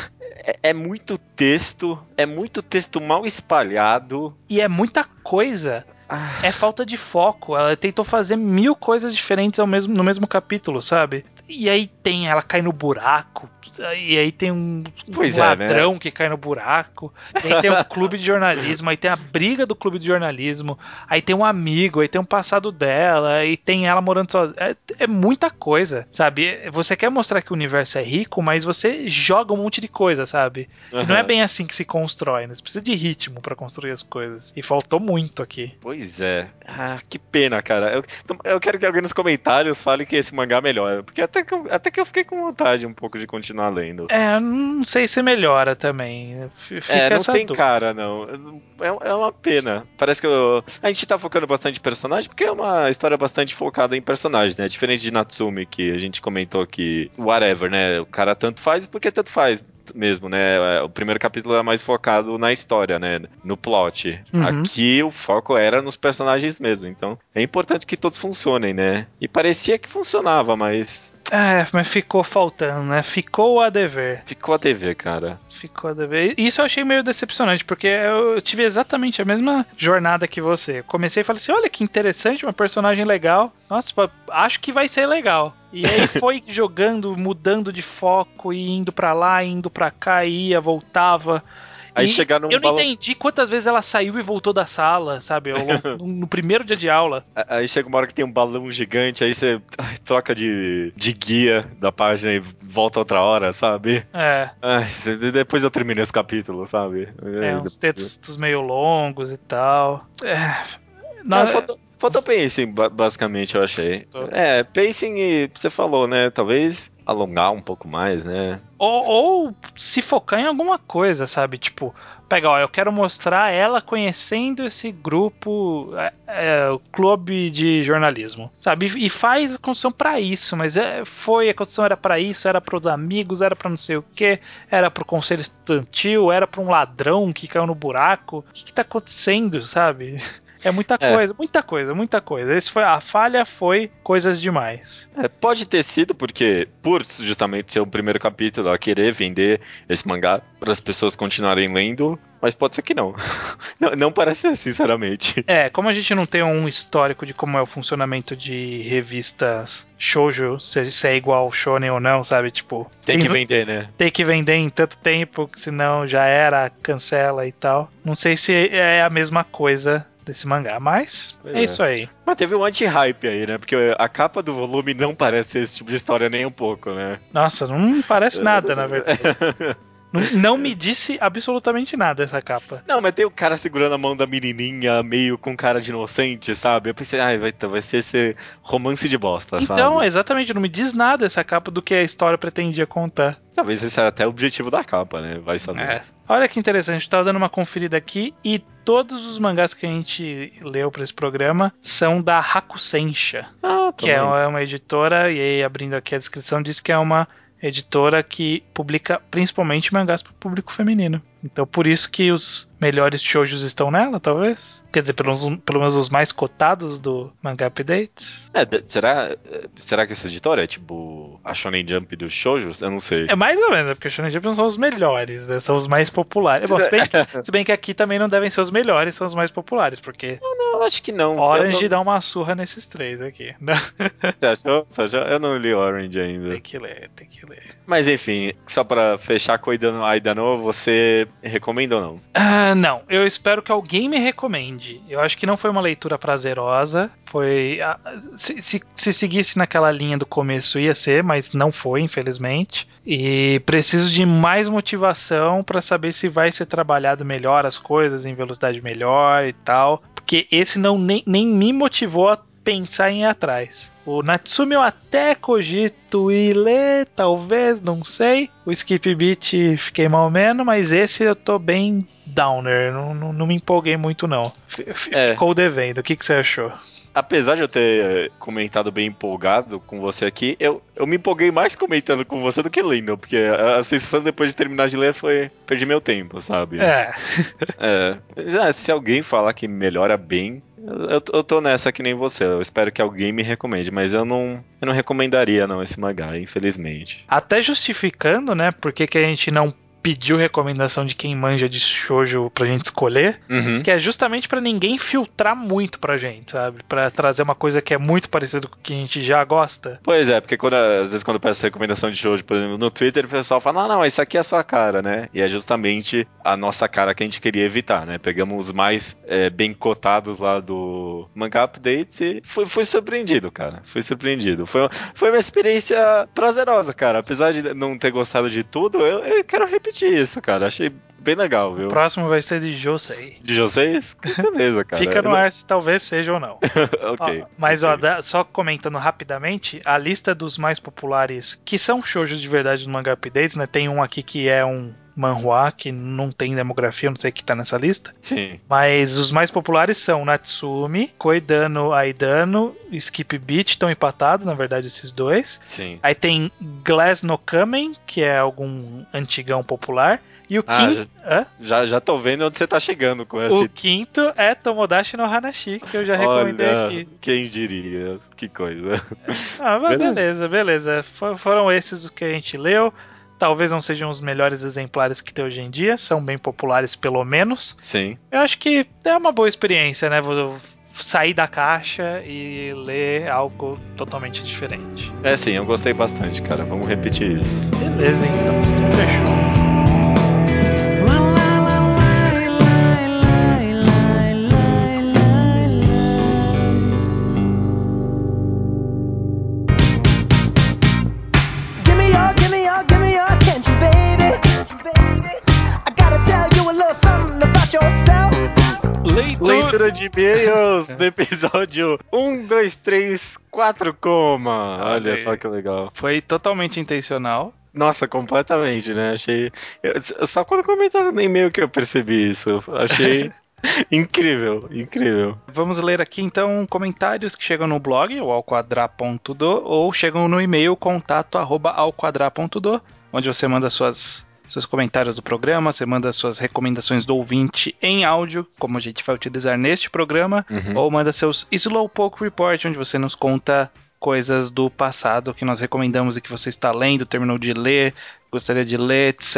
é, é muito texto, é muito texto mal espalhado. E é muita coisa. Ah, É falta de foco. Ela tentou fazer mil coisas diferentes ao mesmo, no mesmo capítulo, sabe? E aí tem ela cai no buraco. E aí tem um, um Pois é, né? ladrão que cai no buraco. E aí tem um clube de jornalismo. Aí tem a briga do clube de jornalismo. Aí tem um amigo. Aí tem um passado dela. Aí tem ela morando sozinha. É, é muita coisa, sabe? Você quer mostrar que o universo é rico, mas você joga um monte de coisa, sabe? E não é bem assim que se constrói, né? Você precisa de ritmo pra construir as coisas. E faltou muito aqui. Pois é. Ah, que pena, cara. Eu, eu quero que alguém nos comentários fale que esse mangá melhora. Porque até que, eu, até que eu fiquei com vontade um pouco de continuar lendo. É, não sei se melhora também. Fica É, não essa tem dúvida. cara, não. É, é uma pena. Parece que eu- a gente tá focando bastante em personagem, porque é uma história bastante focada em personagem, né? Diferente de Natsumi, que a gente comentou que, whatever, né? O cara tanto faz porque tanto faz mesmo, né? É, O primeiro capítulo é mais focado na história, né? No plot. Uhum. Aqui o foco era nos personagens mesmo. Então é importante que todos funcionem, né? E parecia que funcionava, mas É, mas ficou faltando, né? Ficou a dever. ficou a TV, cara. Ficou a dever. Isso eu achei meio decepcionante, porque eu tive exatamente a mesma jornada que você. Comecei e falei assim: olha que interessante, uma personagem legal. Nossa, acho que vai ser legal. E aí foi jogando, mudando de foco, e indo pra lá, indo pra cá, ia, voltava. Aí E chegar num Eu não entendi quantas vezes ela saiu e voltou da sala, sabe? longo- no primeiro dia de aula. Aí chega uma hora que tem um balão gigante, aí você ai, troca de, de guia da página e volta outra hora, sabe? É, Ai, depois eu termino esse capítulo, sabe? é uns textos meio longos e tal. É. Não, faltou, faltou pacing, ba- basicamente, eu achei. É, pacing e você falou, né? Talvez alongar um pouco mais, né? Ou, ou se focar em alguma coisa, sabe? Tipo, pega, ó, eu quero mostrar ela conhecendo esse grupo, é, é, o clube de jornalismo, sabe? E, faz a construção pra isso, mas é, foi, a construção era pra isso, era pros amigos, era pra não sei o que, era pro conselho estudantil, era pra um ladrão que caiu no buraco. O que, que tá acontecendo, sabe? É muita É. coisa, muita coisa, muita coisa. Esse foi a falha foi coisas demais. É, pode ter sido porque, por justamente ser o primeiro capítulo, a querer vender esse mangá para as pessoas continuarem lendo, mas pode ser que não. não. Não parece ser, sinceramente. É, como a gente não tem um histórico de como é o funcionamento de revistas shoujo, se, se é igual ao shonen ou não, sabe? Tipo, Tem que vender, né? tem que vender em tanto tempo, que senão já era, cancela e tal. Não sei se é a mesma coisa desse mangá, mas é é. isso aí. Mas teve um anti-hype aí, né? Porque a capa do volume não parece ser esse tipo de história nem um pouco, né? Nossa, não parece nada, na verdade. Não, não me disse absolutamente nada essa capa. Não, mas tem o cara segurando a mão da menininha, meio com cara de inocente, sabe? Eu pensei, ai, vai, vai ser esse romance de bosta, Então, sabe? exatamente, não me diz nada essa capa do que a história pretendia contar. Talvez esse é até o objetivo da capa, né? Vai saber. É. Olha que interessante, gente tava dando uma conferida aqui e todos os mangás que a gente leu pra esse programa são da Hakusensha, Ah, que é uma editora, e aí abrindo aqui a descrição, diz que é uma editora que publica principalmente mangás para o público feminino. Então por isso que os melhores shoujos estão nela, talvez. Quer dizer, pelo, menos- pelo menos os mais cotados do Manga Updates. É, será, será que essa editora é tipo a Shonen Jump dos shoujos? Eu não sei. É mais ou menos, né? porque os Shonen Jump não são os melhores, né? São os mais populares. Bom, se bem, que, se bem que aqui também não devem ser os melhores, são os mais populares, porque Não, acho que não. Orange Eu dá uma surra nesses três aqui. Não, não... Você achou? Você achou? Eu não li Orange ainda. tem que ler, tem que ler. Mas enfim, só pra fechar com Aidano, Aidano, você recomenda ou não? Ah, não, eu espero que alguém me recomende. Eu acho que não foi uma leitura prazerosa. Foi. ah, Se, se, se seguisse naquela linha do começo, ia ser, mas não foi, infelizmente. E preciso de mais motivação pra saber se vai ser trabalhado melhor as coisas, em velocidade melhor e tal. Porque esse não nem, nem me motivou a pensar em ir atrás. O Natsumi eu até cogito ir ler, talvez, não sei. O Skip Beat fiquei mal menos, mas esse eu tô bem downer. Não, não, não me empolguei muito, não. F- É. Ficou devendo. O que, que você achou? Apesar de eu ter eh, comentado bem empolgado com você aqui, eu, eu me empolguei mais comentando com você do que lendo, porque a, a sensação depois de terminar de ler foi perdi meu tempo, sabe? É, É. Se alguém falar que melhora bem, eu, eu tô nessa que nem você. Eu espero que alguém me recomende, mas eu não, eu não recomendaria não esse mangá, infelizmente. até justificando, né, por que, que a gente não pediu recomendação de quem manja de shoujo pra gente escolher, Uhum. que é justamente pra ninguém filtrar muito pra gente, sabe? Pra trazer uma coisa que é muito parecida com o que a gente já gosta. Pois é, porque quando, às vezes quando eu peço recomendação de shoujo, por exemplo, no Twitter, o pessoal fala, não, não, isso aqui é a sua cara, né? E é justamente a nossa cara que a gente queria evitar, né? Pegamos os mais é, bem cotados lá do Manga Updates e fui, fui surpreendido, cara. Fui surpreendido. Foi, foi uma experiência prazerosa, cara. Apesar de não ter gostado de tudo, eu, eu quero repetir isso, cara. Achei bem legal, viu? O próximo vai ser de Josei. De vocês? Beleza, cara. Fica no ar se talvez seja ou não. ok. Ó, mas ó, ok. da- só comentando rapidamente, a lista dos mais populares, que são shoujos de verdade no Manga Updates, né? Tem um aqui que é um manhua, que não tem demografia, não sei o que tá nessa lista. Sim. Mas os mais populares são Natsumi, Koidano Aidano, Skip Beat, estão empatados, na verdade, esses dois. Sim. Aí tem Glass no Kamen, que é algum antigão popular. E o Ah, quinto. Hã? Já, já tô vendo onde você tá chegando com esse O quinto é Tomodachi no Hanashi, que eu já recomendei Olha, aqui. Quem diria? Que coisa. Ah, mas Beleza. beleza, beleza. For- foram esses os que a gente leu. Talvez não sejam os melhores exemplares que tem hoje em dia, são bem populares pelo menos. Sim. Eu acho que é uma boa experiência, né? Vou sair da caixa e ler algo totalmente diferente. É sim, eu gostei bastante, cara. Vamos repetir isso. Beleza, então. Fechou. Leitura. De e-mails do episódio 1, 2, 3, 4, coma. Olha só que legal. Foi totalmente intencional. Nossa, completamente, né? Achei. eu- só quando comentaram no e-mail que eu percebi isso. Achei incrível, incrível. Vamos ler aqui então comentários que chegam no blog, o alquadra.do, ou chegam no e-mail contato arroba alquadra.do, onde você manda suas seus comentários do programa, você manda suas recomendações do ouvinte em áudio, como a gente vai utilizar neste programa, Uhum. ou manda seus Slowpoke Report, onde você nos conta coisas do passado que nós recomendamos e que você está lendo, terminou de ler, gostaria de ler, etc.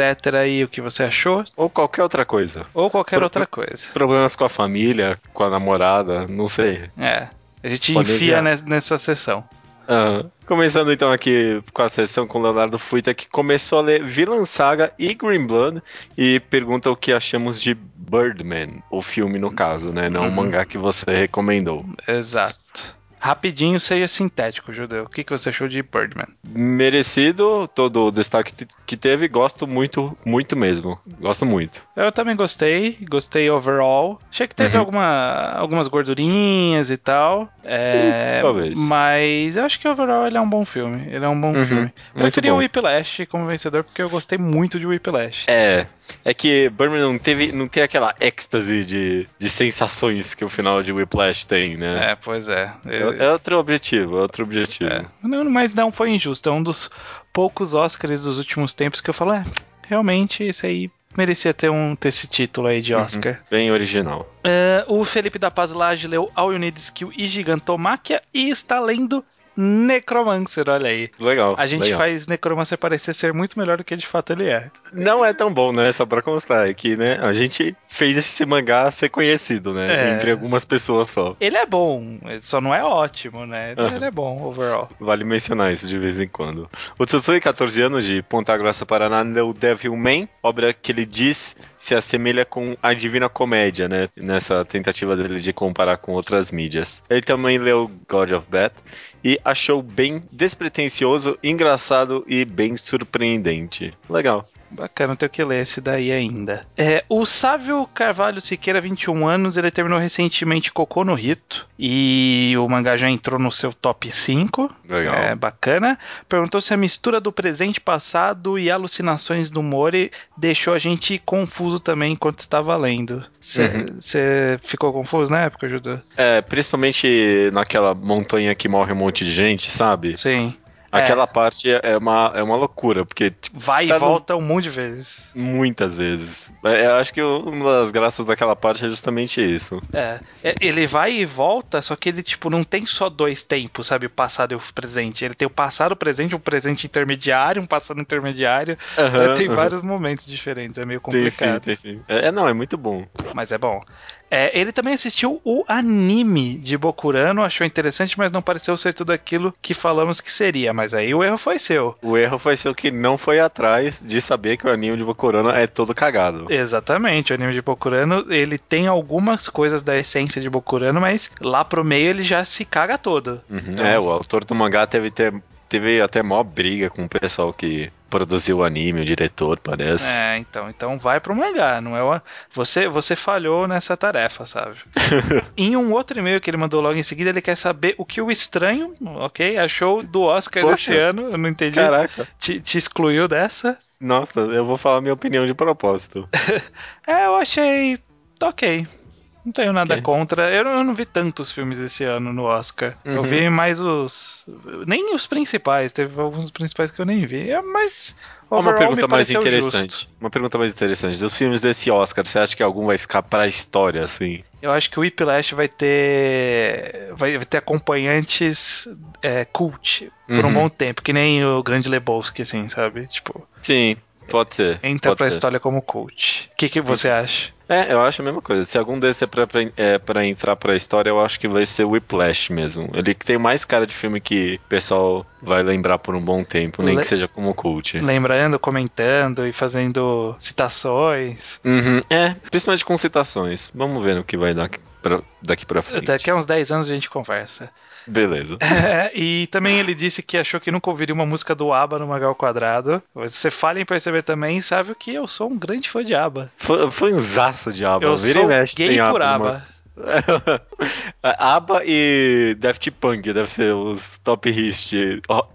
E o que você achou, Ou qualquer outra coisa. ou qualquer Pro- outra coisa. Problemas com a família, com a namorada, não sei. É. A gente Pode enfia enviar. nes- nessa sessão. Ah, começando então aqui com a sessão com o Leonardo Fuita, que começou a ler Villain Saga e Green Blood e pergunta o que achamos de Birdman, o filme no caso, né? Não o Uhum. mangá que você recomendou. Exato. Rapidinho, seja sintético, Judeu. O que, que você achou de Birdman? Merecido todo o destaque que teve, gosto muito, muito mesmo. Gosto muito. Eu também gostei, gostei overall. Achei que teve Uhum. alguma, algumas gordurinhas e tal. É, Hum, talvez. Mas eu acho que overall ele é um bom filme. Ele é um bom Uhum, filme. Preferi o. Whiplash como vencedor porque eu gostei muito de Whiplash. É, é que Birdman não teve, não tem aquela êxtase de, de sensações que o final de Whiplash tem, né? É, pois é. É, é outro objetivo, é outro objetivo. É. Não, mas não foi injusto. É um dos poucos Oscars dos últimos tempos que eu falo, é, realmente esse aí merecia ter, um, ter esse título aí de Oscar. Bem original. É, o Felipe da Paz Lage leu All You Need Skill e Gigantomáquia e está lendo Necromancer, olha aí. Legal. A gente legal. faz Necromancer parecer ser muito melhor do que de fato ele é. Não é tão bom, né? Só pra constar, é que, né, a gente fez esse mangá ser conhecido, né? É. Entre algumas pessoas só. Ele é bom, ele só não é ótimo, né? Aham. Ele é bom, overall. Vale mencionar isso de vez em quando. O Tsutsui, 14 anos, de Ponta Grossa, Paraná, leu Devil Man, obra que ele diz se assemelha com a Divina Comédia, né? Nessa tentativa dele de comparar com outras mídias. Ele também leu God of Death e achou bem despretensioso, engraçado e bem surpreendente. Legal. Bacana ter que ler esse daí ainda. É, o Sávio Carvalho Siqueira, 21 anos, ele terminou recentemente Cocô no Rito. E o mangá já entrou no seu top 5. Legal. É bacana. Perguntou se a mistura do presente passado e alucinações do Mori deixou a gente confuso também enquanto estava lendo. Você ficou confuso na época, Judô? É, principalmente naquela montanha que morre um monte de gente, sabe? Sim. Aquela parte é uma, é uma loucura, porque tipo, Vai Tá e no- volta um monte de vezes. muitas vezes. É, Eu acho que uma das graças daquela parte é justamente isso. É, é, ele vai e volta, só que ele, tipo, não tem só dois tempos, sabe? O passado e o presente. Ele tem o passado, o presente, um presente intermediário, um passado intermediário. É, tem aham. vários momentos diferentes, é meio Tem sim, complicado. tem sim. É, é, não, é muito bom. Mas é bom. É, ele também assistiu o anime de Bokurano, achou interessante, mas não pareceu ser tudo aquilo que falamos que seria. Mas aí o erro foi seu. O erro foi ser o que não foi atrás de saber que o anime de Bokurano é todo cagado. Exatamente, o anime de Bokurano, ele tem algumas coisas da essência de Bokurano, mas lá pro meio ele já se caga todo. Uhum. Então- É, o autor do mangá teve, ter, teve até maior briga com o pessoal que produziu o anime, o diretor, parece. É, então, então vai pro mangá, não é uma... você você falhou nessa tarefa, sabe? em um outro e-mail que ele mandou logo em seguida, ele quer saber o que o estranho, OK, achou do Oscar Poxa. desse ano. Eu não entendi. Caraca. Te, te excluiu dessa? Nossa, eu vou falar minha opinião de propósito. É, eu achei OK. Não tenho nada contra. Eu, não- eu não vi tantos filmes esse ano no Oscar. Eu Uhum. vi mais os. Nem os principais. Teve alguns principais que eu nem vi. É, mas. Uma pergunta mais interessante. justo. Uma pergunta mais interessante. Dos filmes desse Oscar, você acha que algum vai ficar pra história, assim? Eu acho que o Whiplash vai ter. Vai ter acompanhantes é, cult por um Uhum. bom tempo, que nem o Grande Lebowski, assim, sabe? Tipo, Sim, pode ser. entra pode pra ser. história como cult. O que, que você acha? É, eu acho a mesma coisa. Se algum desses é pra, pra, é pra entrar pra história, eu acho que vai ser o Whiplash mesmo. Ele que tem mais cara de filme que o pessoal vai lembrar por um bom tempo, nem Le- que seja como cult. Lembrando, comentando e fazendo citações. Uhum. É, principalmente com citações. Vamos ver no que vai dar pra, daqui pra frente. Daqui a uns 10 anos a gente conversa. Beleza. É, e também ele disse que achou que nunca ouviria uma música do ABBA no Magal Quadrado. Você fala em perceber também, sabe que eu sou um grande fã de ABBA. Foi, foi um zaço de aba. Eu Vira e sou mexe, gay por ABBA. ABBA e Daft Punk deve ser os top hits,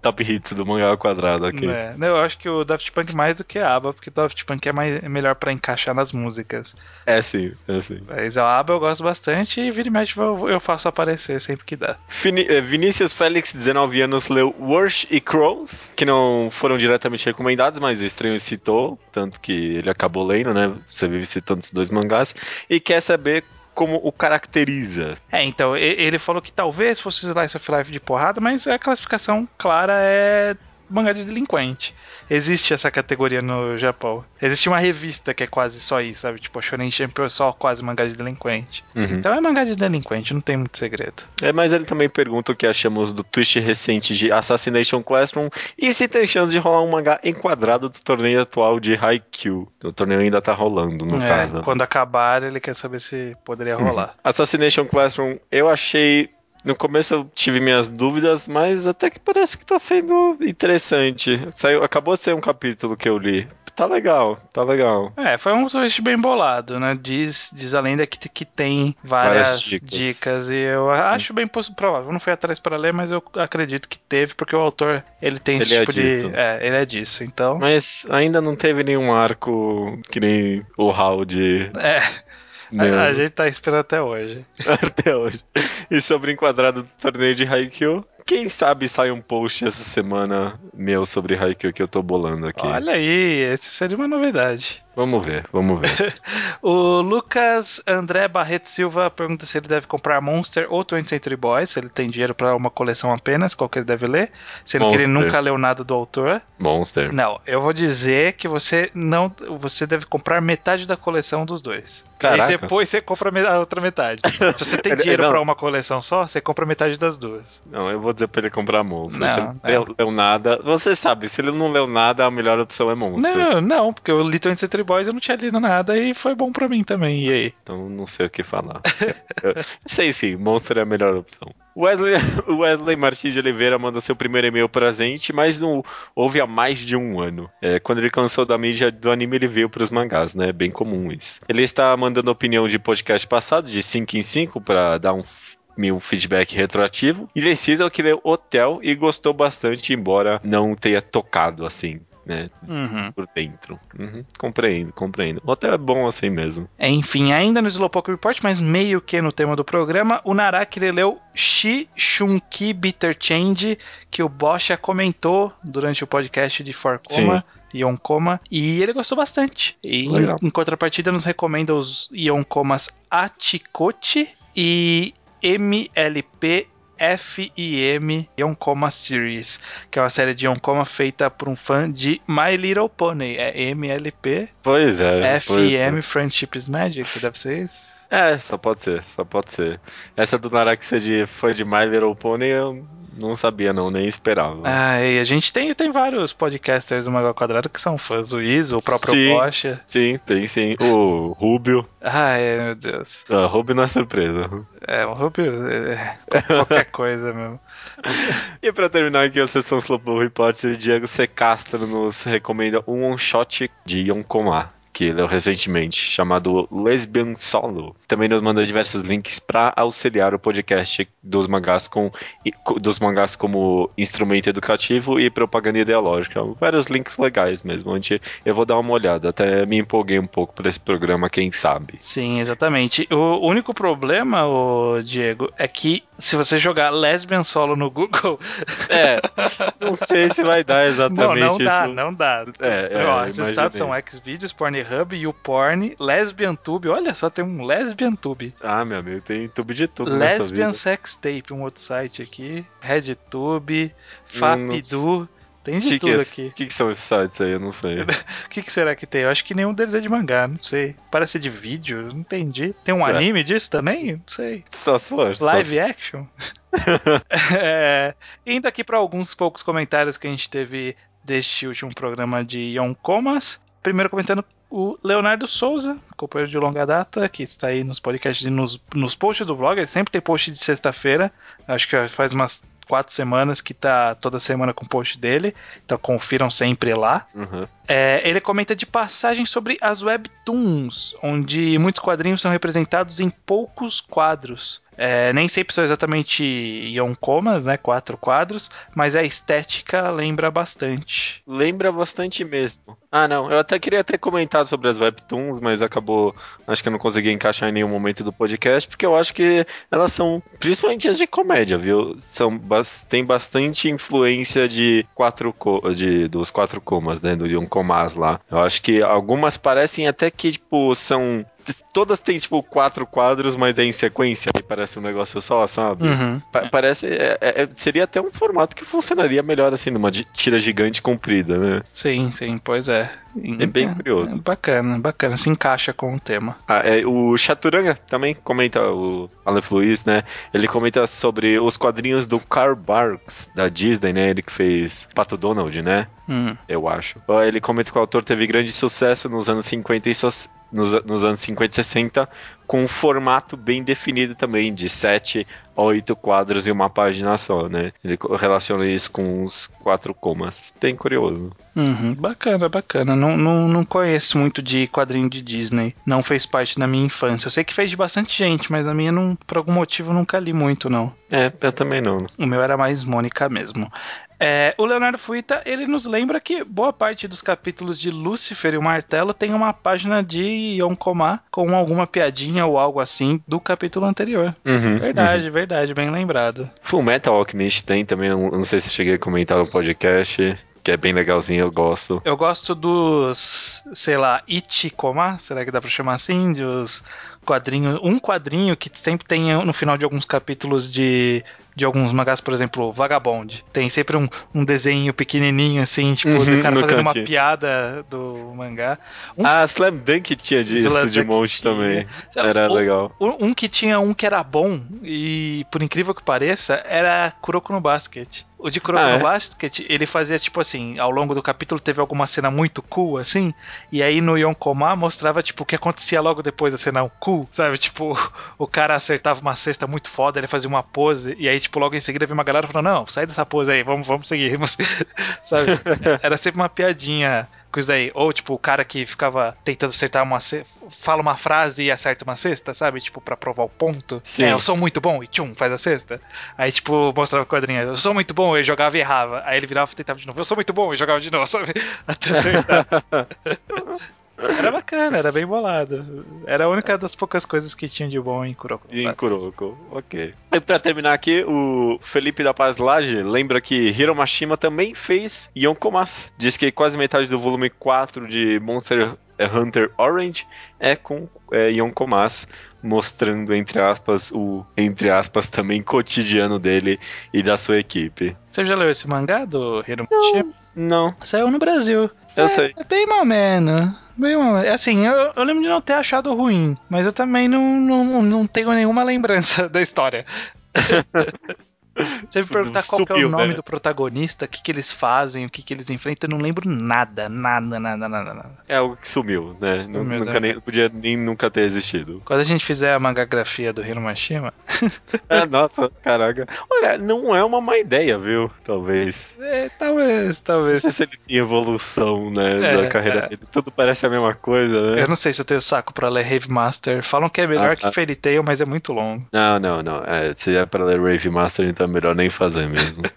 top hits do mangá ao quadrado aqui. É, eu acho que o Daft Punk mais do que a ABBA, porque o Daft Punk é, mais, é melhor pra encaixar nas músicas. É sim, é sim. Mas a ABBA eu gosto bastante e vira e mexe eu faço aparecer sempre que dá. Fini eh, Vinícius Félix, 19 anos, leu Worsh e Crows, que não foram diretamente recomendados, mas o estranho citou, tanto que ele acabou lendo, né? Você vive citando esses dois mangás, e quer saber como o caracteriza. É, então, ele falou que talvez fosse Slice of Life de porrada, mas a classificação clara é mangá de delinquente. Existe essa categoria no Japão. Existe uma revista que é quase só isso, sabe? Tipo, a Shonen Champion é só quase mangá de delinquente. Uhum. Então é mangá de delinquente, não tem muito segredo. É, mas ele também pergunta o que achamos do twist recente de Assassination Classroom e se tem chance de rolar um mangá enquadrado do torneio atual de Haikyuu. O torneio ainda tá rolando, no é, caso. Quando acabar, ele quer saber se poderia rolar. Uhum. Assassination Classroom, eu achei no começo eu tive minhas dúvidas, mas até que parece que tá sendo interessante. Saiu, acabou de ser um capítulo que eu li. Tá legal, tá legal. É, foi um twist bem bolado, né? Diz, diz a lenda que, que tem várias, várias dicas. dicas. e eu acho bem provável. Não fui atrás para ler, mas eu acredito que teve, porque o autor ele tem ele esse é tipo disso. de. É, ele é disso, então. Mas ainda não teve nenhum arco que nem o Hal de. É. A, a, gente tá esperando até hoje. até hoje. E sobre o enquadrado do torneio de Haikyuu, quem sabe sai um post essa semana meu sobre Haikyuu que eu tô bolando aqui. Olha aí, esse seria uma novidade. Vamos ver, vamos ver. o Lucas André Barreto Silva pergunta se ele deve comprar Monster ou 20th Century Boys, se ele tem dinheiro para uma coleção apenas, qual que ele deve ler, sendo Monster. que ele nunca leu nada do autor. Monster. Não, eu vou dizer que você não, você deve comprar metade da coleção dos dois. Caraca. E depois você compra a outra metade. se você tem dinheiro para uma coleção só, você compra metade das duas. Não, eu vou dizer para ele comprar Monster. Não, se ele é. leu nada, você sabe, se ele não leu nada, a melhor opção é Monster. Não, não, porque o Little Century Boys eu não tinha lido nada e foi bom para mim também. E aí? Então não sei o que falar. eu, sei sim, Monster é a melhor opção. Wesley, Wesley Martins de Oliveira manda seu primeiro e-mail presente, mas não houve há mais de um ano. É, quando ele cansou da mídia do anime, ele veio para os mangás, né? É bem comum isso. Ele está mandando opinião de podcast passado, de 5 em 5, para dar um um feedback retroativo. E ele cita que leu Hotel e gostou bastante, embora não tenha tocado assim né? Uhum. Por dentro. Uhum. Compreendo, compreendo. O hotel é bom assim mesmo. É, enfim, ainda no Slowpoke Report, mas meio que no tema do programa, o Naraki leu Shi Shunki Bitter Change, que o Bocha comentou durante o podcast de Forcoma. Yonkoma, e ele gostou bastante. E Legal. em contrapartida nos recomenda os Yonkomas Atikochi e MLP FIM Yonkoma Series, que é uma série de Yonkoma feita por um fã de My Little Pony. É MLP. Pois é. FIM é. Friendship is Magic, deve ser isso? É, só pode ser, só pode ser. Essa do Naraki foi de My Little Pony, eu não sabia, não, nem esperava. Ah, e a gente tem, tem vários podcasters do Magal Quadrado que são fãs. O Iso, o próprio sim. Sim, tem sim. O Rubio. Ai, meu Deus. O Rubio não é surpresa. É, o Rubio é qualquer coisa mesmo. e pra terminar aqui a sessão Slowpoke Report, o Diego C. Castro nos recomenda um one-shot de Yonkomar que leu recentemente, chamado Lesbian Solo. Também nos manda diversos links para auxiliar o podcast dos mangás, com, dos mangás como instrumento educativo e propaganda ideológica. Vários links legais mesmo, onde eu vou dar uma olhada. Até me empolguei um pouco para esse programa, quem sabe. Sim, exatamente. O único problema, o Diego, é que se você jogar Lesbian Solo no Google. É, não sei se vai dar exatamente não, não isso. Dá, não dá, é, é, Ó, esses estados são Xvideos, Pornhub, YouPorn, Lesbian Tube. Olha só, tem um Lesbian Tube. Ah, meu amigo, tem tube de tudo. Lesbian Sex Tape, um outro site aqui. RedTube, FapDu. Tem de que tudo que é, aqui. O que, que, são esses sites aí? Eu não sei. O que, que, será que tem? Eu acho que nenhum deles é de mangá, não sei. Parece de vídeo, não entendi. Tem um é. anime disso também? Não sei. Só se for. Live só action? é, indo aqui para alguns poucos comentários que a gente teve deste último programa de Yonkomas. Primeiro comentando o Leonardo Souza, companheiro de longa data, que está aí nos podcasts e nos, nos posts do blog. Ele sempre tem post de sexta-feira. Acho que faz umas quatro semanas que tá toda semana com post dele. Então confiram sempre lá. Uhum. É, ele comenta de passagem sobre as webtoons, onde muitos quadrinhos são representados em poucos quadros. É, nem sempre são exatamente ioncomas, né? Quatro quadros, mas a estética lembra bastante. Lembra bastante mesmo. Ah, não. Eu até queria ter comentado sobre as webtoons, mas acabou. Acho que eu não consegui encaixar em nenhum momento do podcast, porque eu acho que elas são, principalmente as de comédia, viu? São, tem bastante influência de quatro de, dos quatro comas, né? Do Yoncomas lá. Eu acho que algumas parecem até que, tipo, são todas têm, tipo, quatro quadros, mas é em sequência e parece um negócio só, sabe? Uhum. Pa parece. É, é, seria até um formato que funcionaria melhor, assim, numa tira gigante comprida, né? Sim, sim, pois é. É bem curioso. É bacana, bacana, se encaixa com o tema. Ah, é, o Chaturanga também comenta, o Aleph Luiz, né? Ele comenta sobre os quadrinhos do Carl Barks, da Disney, né? Ele que fez Pato Donald, né? Hum. Eu acho. Ele comenta que o autor teve grande sucesso nos anos 50 e so nos, nos anos 50 e 60, com um formato bem definido também, de 7 a 8 quadros em uma página só, né? Ele relaciona isso com os quatro comas. Bem curioso. Uhum, bacana, bacana. Não, não, não conheço muito de quadrinho de Disney. Não fez parte da minha infância. Eu sei que fez de bastante gente, mas a minha, não, por algum motivo, nunca li muito, não. É, eu também não. O meu era mais Mônica mesmo. É, o Leonardo Fuita, ele nos lembra que boa parte dos capítulos de Lúcifer e o Martelo tem uma página de Yonkomá com alguma piadinha ou algo assim do capítulo anterior. Uhum, verdade, uhum. verdade, bem lembrado. Full Metal Alchemist tem também, não sei se cheguei a comentar no podcast que é bem legalzinho, eu gosto. Eu gosto dos, sei lá, Ichikoma, será que dá pra chamar assim? Dos quadrinhos, um quadrinho que sempre tem no final de alguns capítulos de de alguns mangás, por exemplo, Vagabond. Tem sempre um, um desenho pequenininho, assim, tipo, Uhum, do cara fazendo uma cantinho. piada do mangá. Um, Ah, Slam Dunk tinha disso Slam de monte tinha. também. Era o- legal. um um que tinha um que era bom, e por incrível que pareça, era Kuroko no Basket. O de Kuroko Ah, no é? Basket, ele fazia tipo assim, ao longo do capítulo teve alguma cena muito cool, assim, e aí no Yonkoma mostrava tipo o que acontecia logo depois da cena cool, sabe? Tipo, o cara acertava uma cesta muito foda, ele fazia uma pose, e aí tipo logo em seguida veio uma galera falando, não, sai dessa pose aí, vamos, vamos seguir, sabe? Era sempre uma piadinha com isso daí. Ou, tipo, o cara que ficava tentando acertar uma. ce- fala uma frase e acerta uma cesta, sabe? Tipo, pra provar o ponto. Sim. É, eu sou muito bom, e tchum, faz a cesta. Aí, tipo, mostrava o quadrinho. Eu sou muito bom, eu jogava e errava. Aí ele virava e tentava de novo. Eu sou muito bom, e jogava de novo, sabe? Até acertar. Era bacana, era bem bolado. Era a única das poucas coisas que tinha de bom em Kuroko. em. Kuroko, ok. E pra terminar aqui, o Felipe da Paz Lage lembra que Hiromashima também fez Yonkomas. Diz que quase metade do volume 4 de Monster Hunter Orange é com é, Yonkomas, mostrando, entre aspas, o, entre aspas, também cotidiano dele e da sua equipe. Você já leu esse mangá do Hiromushi? Não, Saiu no Brasil. eu é, sei. É bem mal menos. Bem mal menos. Assim, eu, eu lembro de não ter achado ruim, mas eu também não, não, não tenho nenhuma lembrança da história. Você me perguntar qual que é o nome né? do protagonista, o que, que eles fazem, o que, que eles enfrentam, eu não lembro nada, nada, nada, nada, nada. É algo que sumiu, né? Sumiu, Nu- nunca né? nem, podia nem nunca ter existido. Quando a gente fizer a mangagrafia do Hiromashima, Ah, nossa, caraca. Olha, não é uma má ideia, viu? Talvez. é, talvez, Não talvez. sei se ele tem evolução, né, É, da carreira é. dele. Tudo parece a mesma coisa, né? Eu não sei se eu tenho saco pra ler Rave Master. Falam que é melhor Ah, que ah. Fairy Tail, mas é muito longo. Não, não, não. É, se é pra ler Rave Master, então é melhor nem fazer mesmo.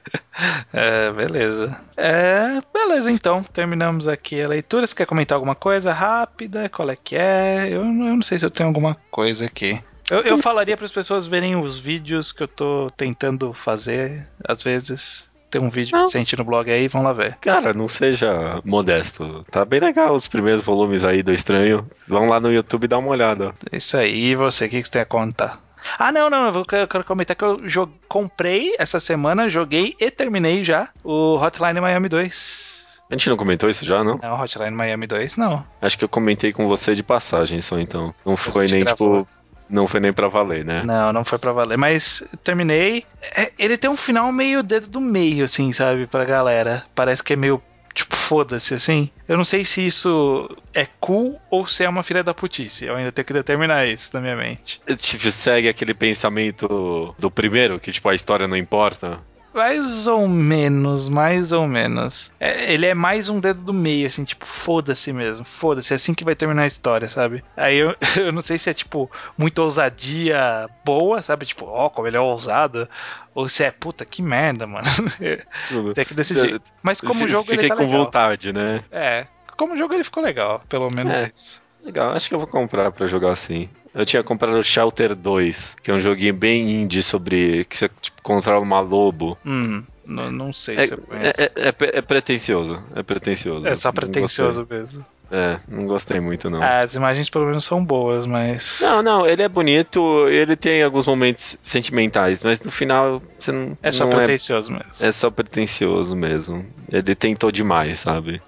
É, beleza. É, beleza então. Terminamos aqui a leitura. Você quer comentar alguma coisa rápida? Qual é que é? Eu, não- eu não sei se eu tenho alguma coisa aqui. Eu, eu falaria para as pessoas verem os vídeos que eu tô tentando fazer. Às vezes tem um vídeo Não. recente no blog aí, vão lá ver. Cara, não seja modesto. Tá bem legal os primeiros volumes aí do Estranho. Vão lá no YouTube e dá uma olhada. Isso aí, e você, o que, que você tem a contar? Ah, não, não, eu quero comentar que eu jo- comprei essa semana, joguei e terminei já o Hotline Miami 2. A gente não comentou isso já, não? Não, Hotline Miami 2 não. Acho que eu comentei com você de passagem só, então. Não foi nem, gravou. tipo... Não foi nem pra valer, né? Não, não foi pra valer, mas terminei. É, ele tem um final meio dedo do meio, assim, sabe, pra galera. Parece que é meio, tipo, foda-se, assim. Eu não sei se isso é cool ou se é uma filha da putice. Eu ainda tenho que determinar isso na minha mente. Tipo, segue aquele pensamento do primeiro, que tipo, a história não importa. Mais ou menos, mais ou menos. É, ele é mais um dedo do meio, assim, tipo, foda-se mesmo, foda-se, é assim que vai terminar a história, sabe? Aí eu, eu não sei se é, tipo, muita ousadia boa, sabe? Tipo, ó, como ele é ousado, ou se é, puta, que merda, mano. Tem que decidir. Mas como jogo Fiquei ele tá com legal. vontade, né? É, como jogo ele ficou legal, pelo menos É. isso. Legal, acho que eu vou comprar pra jogar assim. Eu tinha comprado o Shelter 2, que é um joguinho bem indie sobre que você tipo, controla uma lobo. Hum, não, não sei É, se conheço. é, é, é pre- é pretencioso, é pretencioso. É, só pretencioso mesmo. É, não gostei muito não. Ah, as imagens pelo menos são boas, mas. Não, não, ele é bonito, ele tem alguns momentos sentimentais, mas no final você não. é só não pretencioso mesmo. É só pretencioso mesmo. Ele tentou demais, sabe?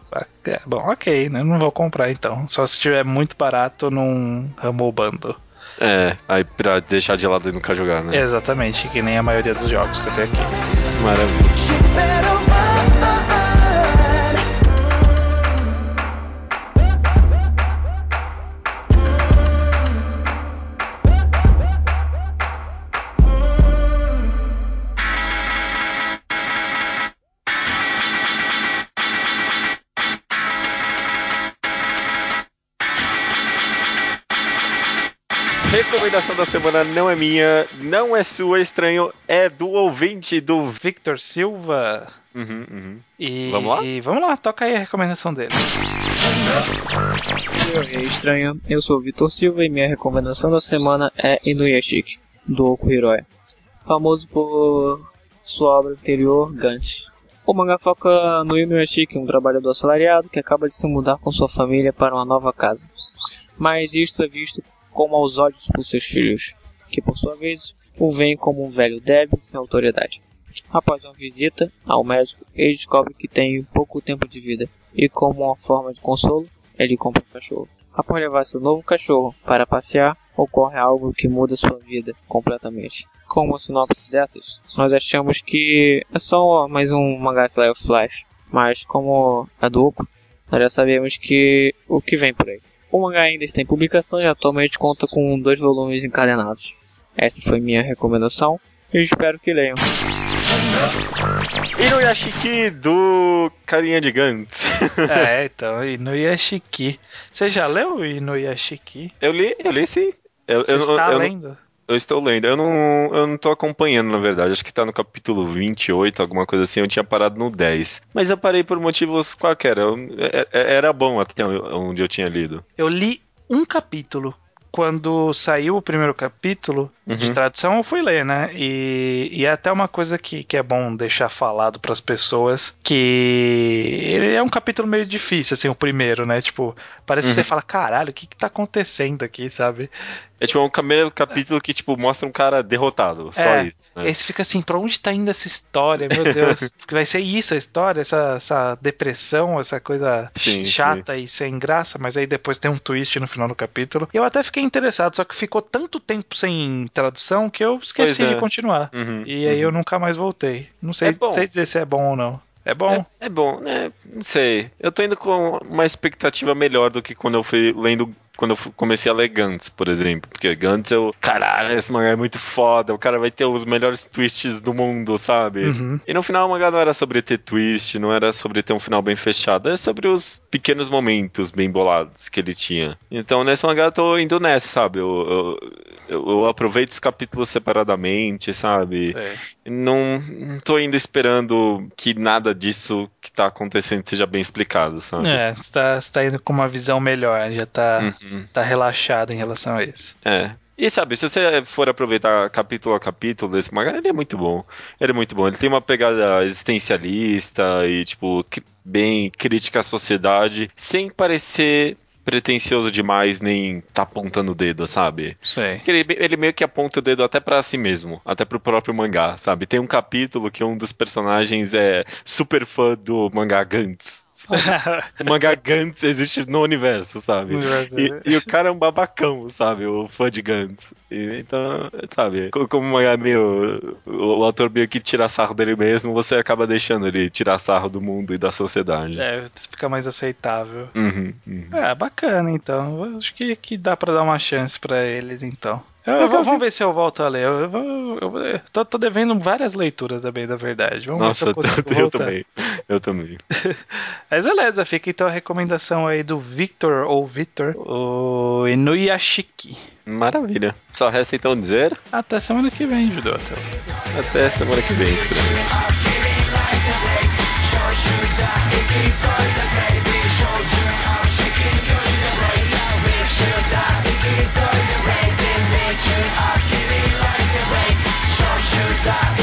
É, bom, ok, né? Não vou comprar então. Só se tiver muito barato num Rumble Bundle. É, aí pra deixar de lado e nunca jogar, né? Exatamente, que nem a maioria dos jogos que eu tenho aqui. Maravilha. Da semana não é minha, não é sua, estranho, é do ouvinte do. Victor Silva. Uhum, uhum. E, Vamos lá? e vamos lá, toca aí a recomendação dele. É estranho, eu sou o Vitor Silva e minha recomendação da semana é Inuyashiki, do Okuhiroya, famoso por sua obra anterior, Gantz. O mangá foca no Inuyashiki, um trabalhador assalariado que acaba de se mudar com sua família para uma nova casa. Mas isto é visto com maus olhos por seus filhos, que por sua vez o veem como um velho débil sem autoridade. Após uma visita ao médico, ele descobre que tem pouco tempo de vida e, como uma forma de consolo, ele compra um cachorro. Após levar seu novo cachorro para passear, ocorre algo que muda sua vida completamente. Com uma sinopse dessas, nós achamos que é só mais um mangá Slice of Life, mas como é duplo, nós já sabemos que o que vem por aí. O mangá ainda está em publicação e atualmente conta com dois volumes encadenados. Esta foi minha recomendação e espero que leiam. Inuyashiki do Carinha de Gantz. é, então, Inuyashiki. Você já leu Inuyashiki? eu li, eu li sim. Eu, Você eu, está eu, lendo? Eu estou lendo. Eu não, eu não tô acompanhando, na verdade. Acho que tá no capítulo 28, alguma coisa assim. Eu tinha parado no 10. Mas eu parei por motivos qualquer. Eu- é- é- era bom até onde eu tinha lido. Eu li um capítulo. Quando saiu o primeiro capítulo de Uhum. tradução, eu fui ler, né? E, e é até uma coisa que, que é bom deixar falado pras pessoas, que ele é um capítulo meio difícil, assim, o primeiro, né? Tipo, parece que Uhum. você fala, caralho, o que que tá acontecendo aqui, sabe? É tipo um primeiro capítulo que, tipo, mostra um cara derrotado. Só É. isso. Né? Aí você fica assim, pra onde tá indo essa história? Meu Deus. Vai ser isso a história, essa, essa depressão, essa coisa Sim, chata e sem graça, mas aí depois tem um twist no final do capítulo. Eu até fiquei interessado, só que ficou tanto tempo sem tradução que eu esqueci é. de continuar. Uhum, E aí uhum. eu nunca mais voltei. Não sei, É sei dizer se é bom ou não. É bom? É, é bom, né? Não sei. Eu tô indo com uma expectativa melhor do que quando eu fui lendo. Quando eu comecei a ler Gantz, por exemplo. Porque Gantz eu. Caralho, esse mangá é muito foda. O cara vai ter os melhores twists do mundo, sabe? Uhum. E no final o mangá não era sobre ter twist, não era sobre ter um final bem fechado. É sobre os pequenos momentos bem bolados que ele tinha. Então nesse mangá eu tô indo nessa, sabe? Eu, eu, eu- aproveito os capítulos separadamente, sabe? Não, não tô indo esperando que nada disso que tá acontecendo seja bem explicado, sabe? É, você tá, você tá indo com uma visão melhor, já tá, Uhum. tá relaxado em relação a isso. É. E sabe, se você for aproveitar capítulo a capítulo desse mangá, ele é muito bom. Ele é muito bom. Ele tem uma pegada existencialista e, tipo, bem crítica à sociedade, sem parecer pretencioso demais, nem tá apontando o dedo, sabe? Sei. Porque ele, ele meio que aponta o dedo até pra si mesmo, até pro próprio mangá, sabe? Tem um capítulo que um dos personagens é super fã do mangá Gantz. mangá Gantz existe no universo, sabe? E, e o cara é um babacão, sabe? O fã de Gantz. E, então, sabe? co- Como o mangá é meio. O, o autor meio que tira sarro dele mesmo, você acaba deixando ele tirar sarro do mundo e da sociedade. É, fica mais aceitável. Uhum, uhum. É, bacana então. Acho que, que dá pra dar uma chance pra eles então. Eu, eu vamos ver se eu volto a ler. Eu, eu, eu, eu tô, tô, devendo várias leituras também, da verdade. Vamos Nossa, eu, eu, também. Eu também. Mas beleza, fica então a recomendação aí do Victor ou Victor, o Inuyashiki. Maravilha. Só resta então dizer. Até semana que vem, Judota. Até semana que vem, estranho. Sorry, the the Should that.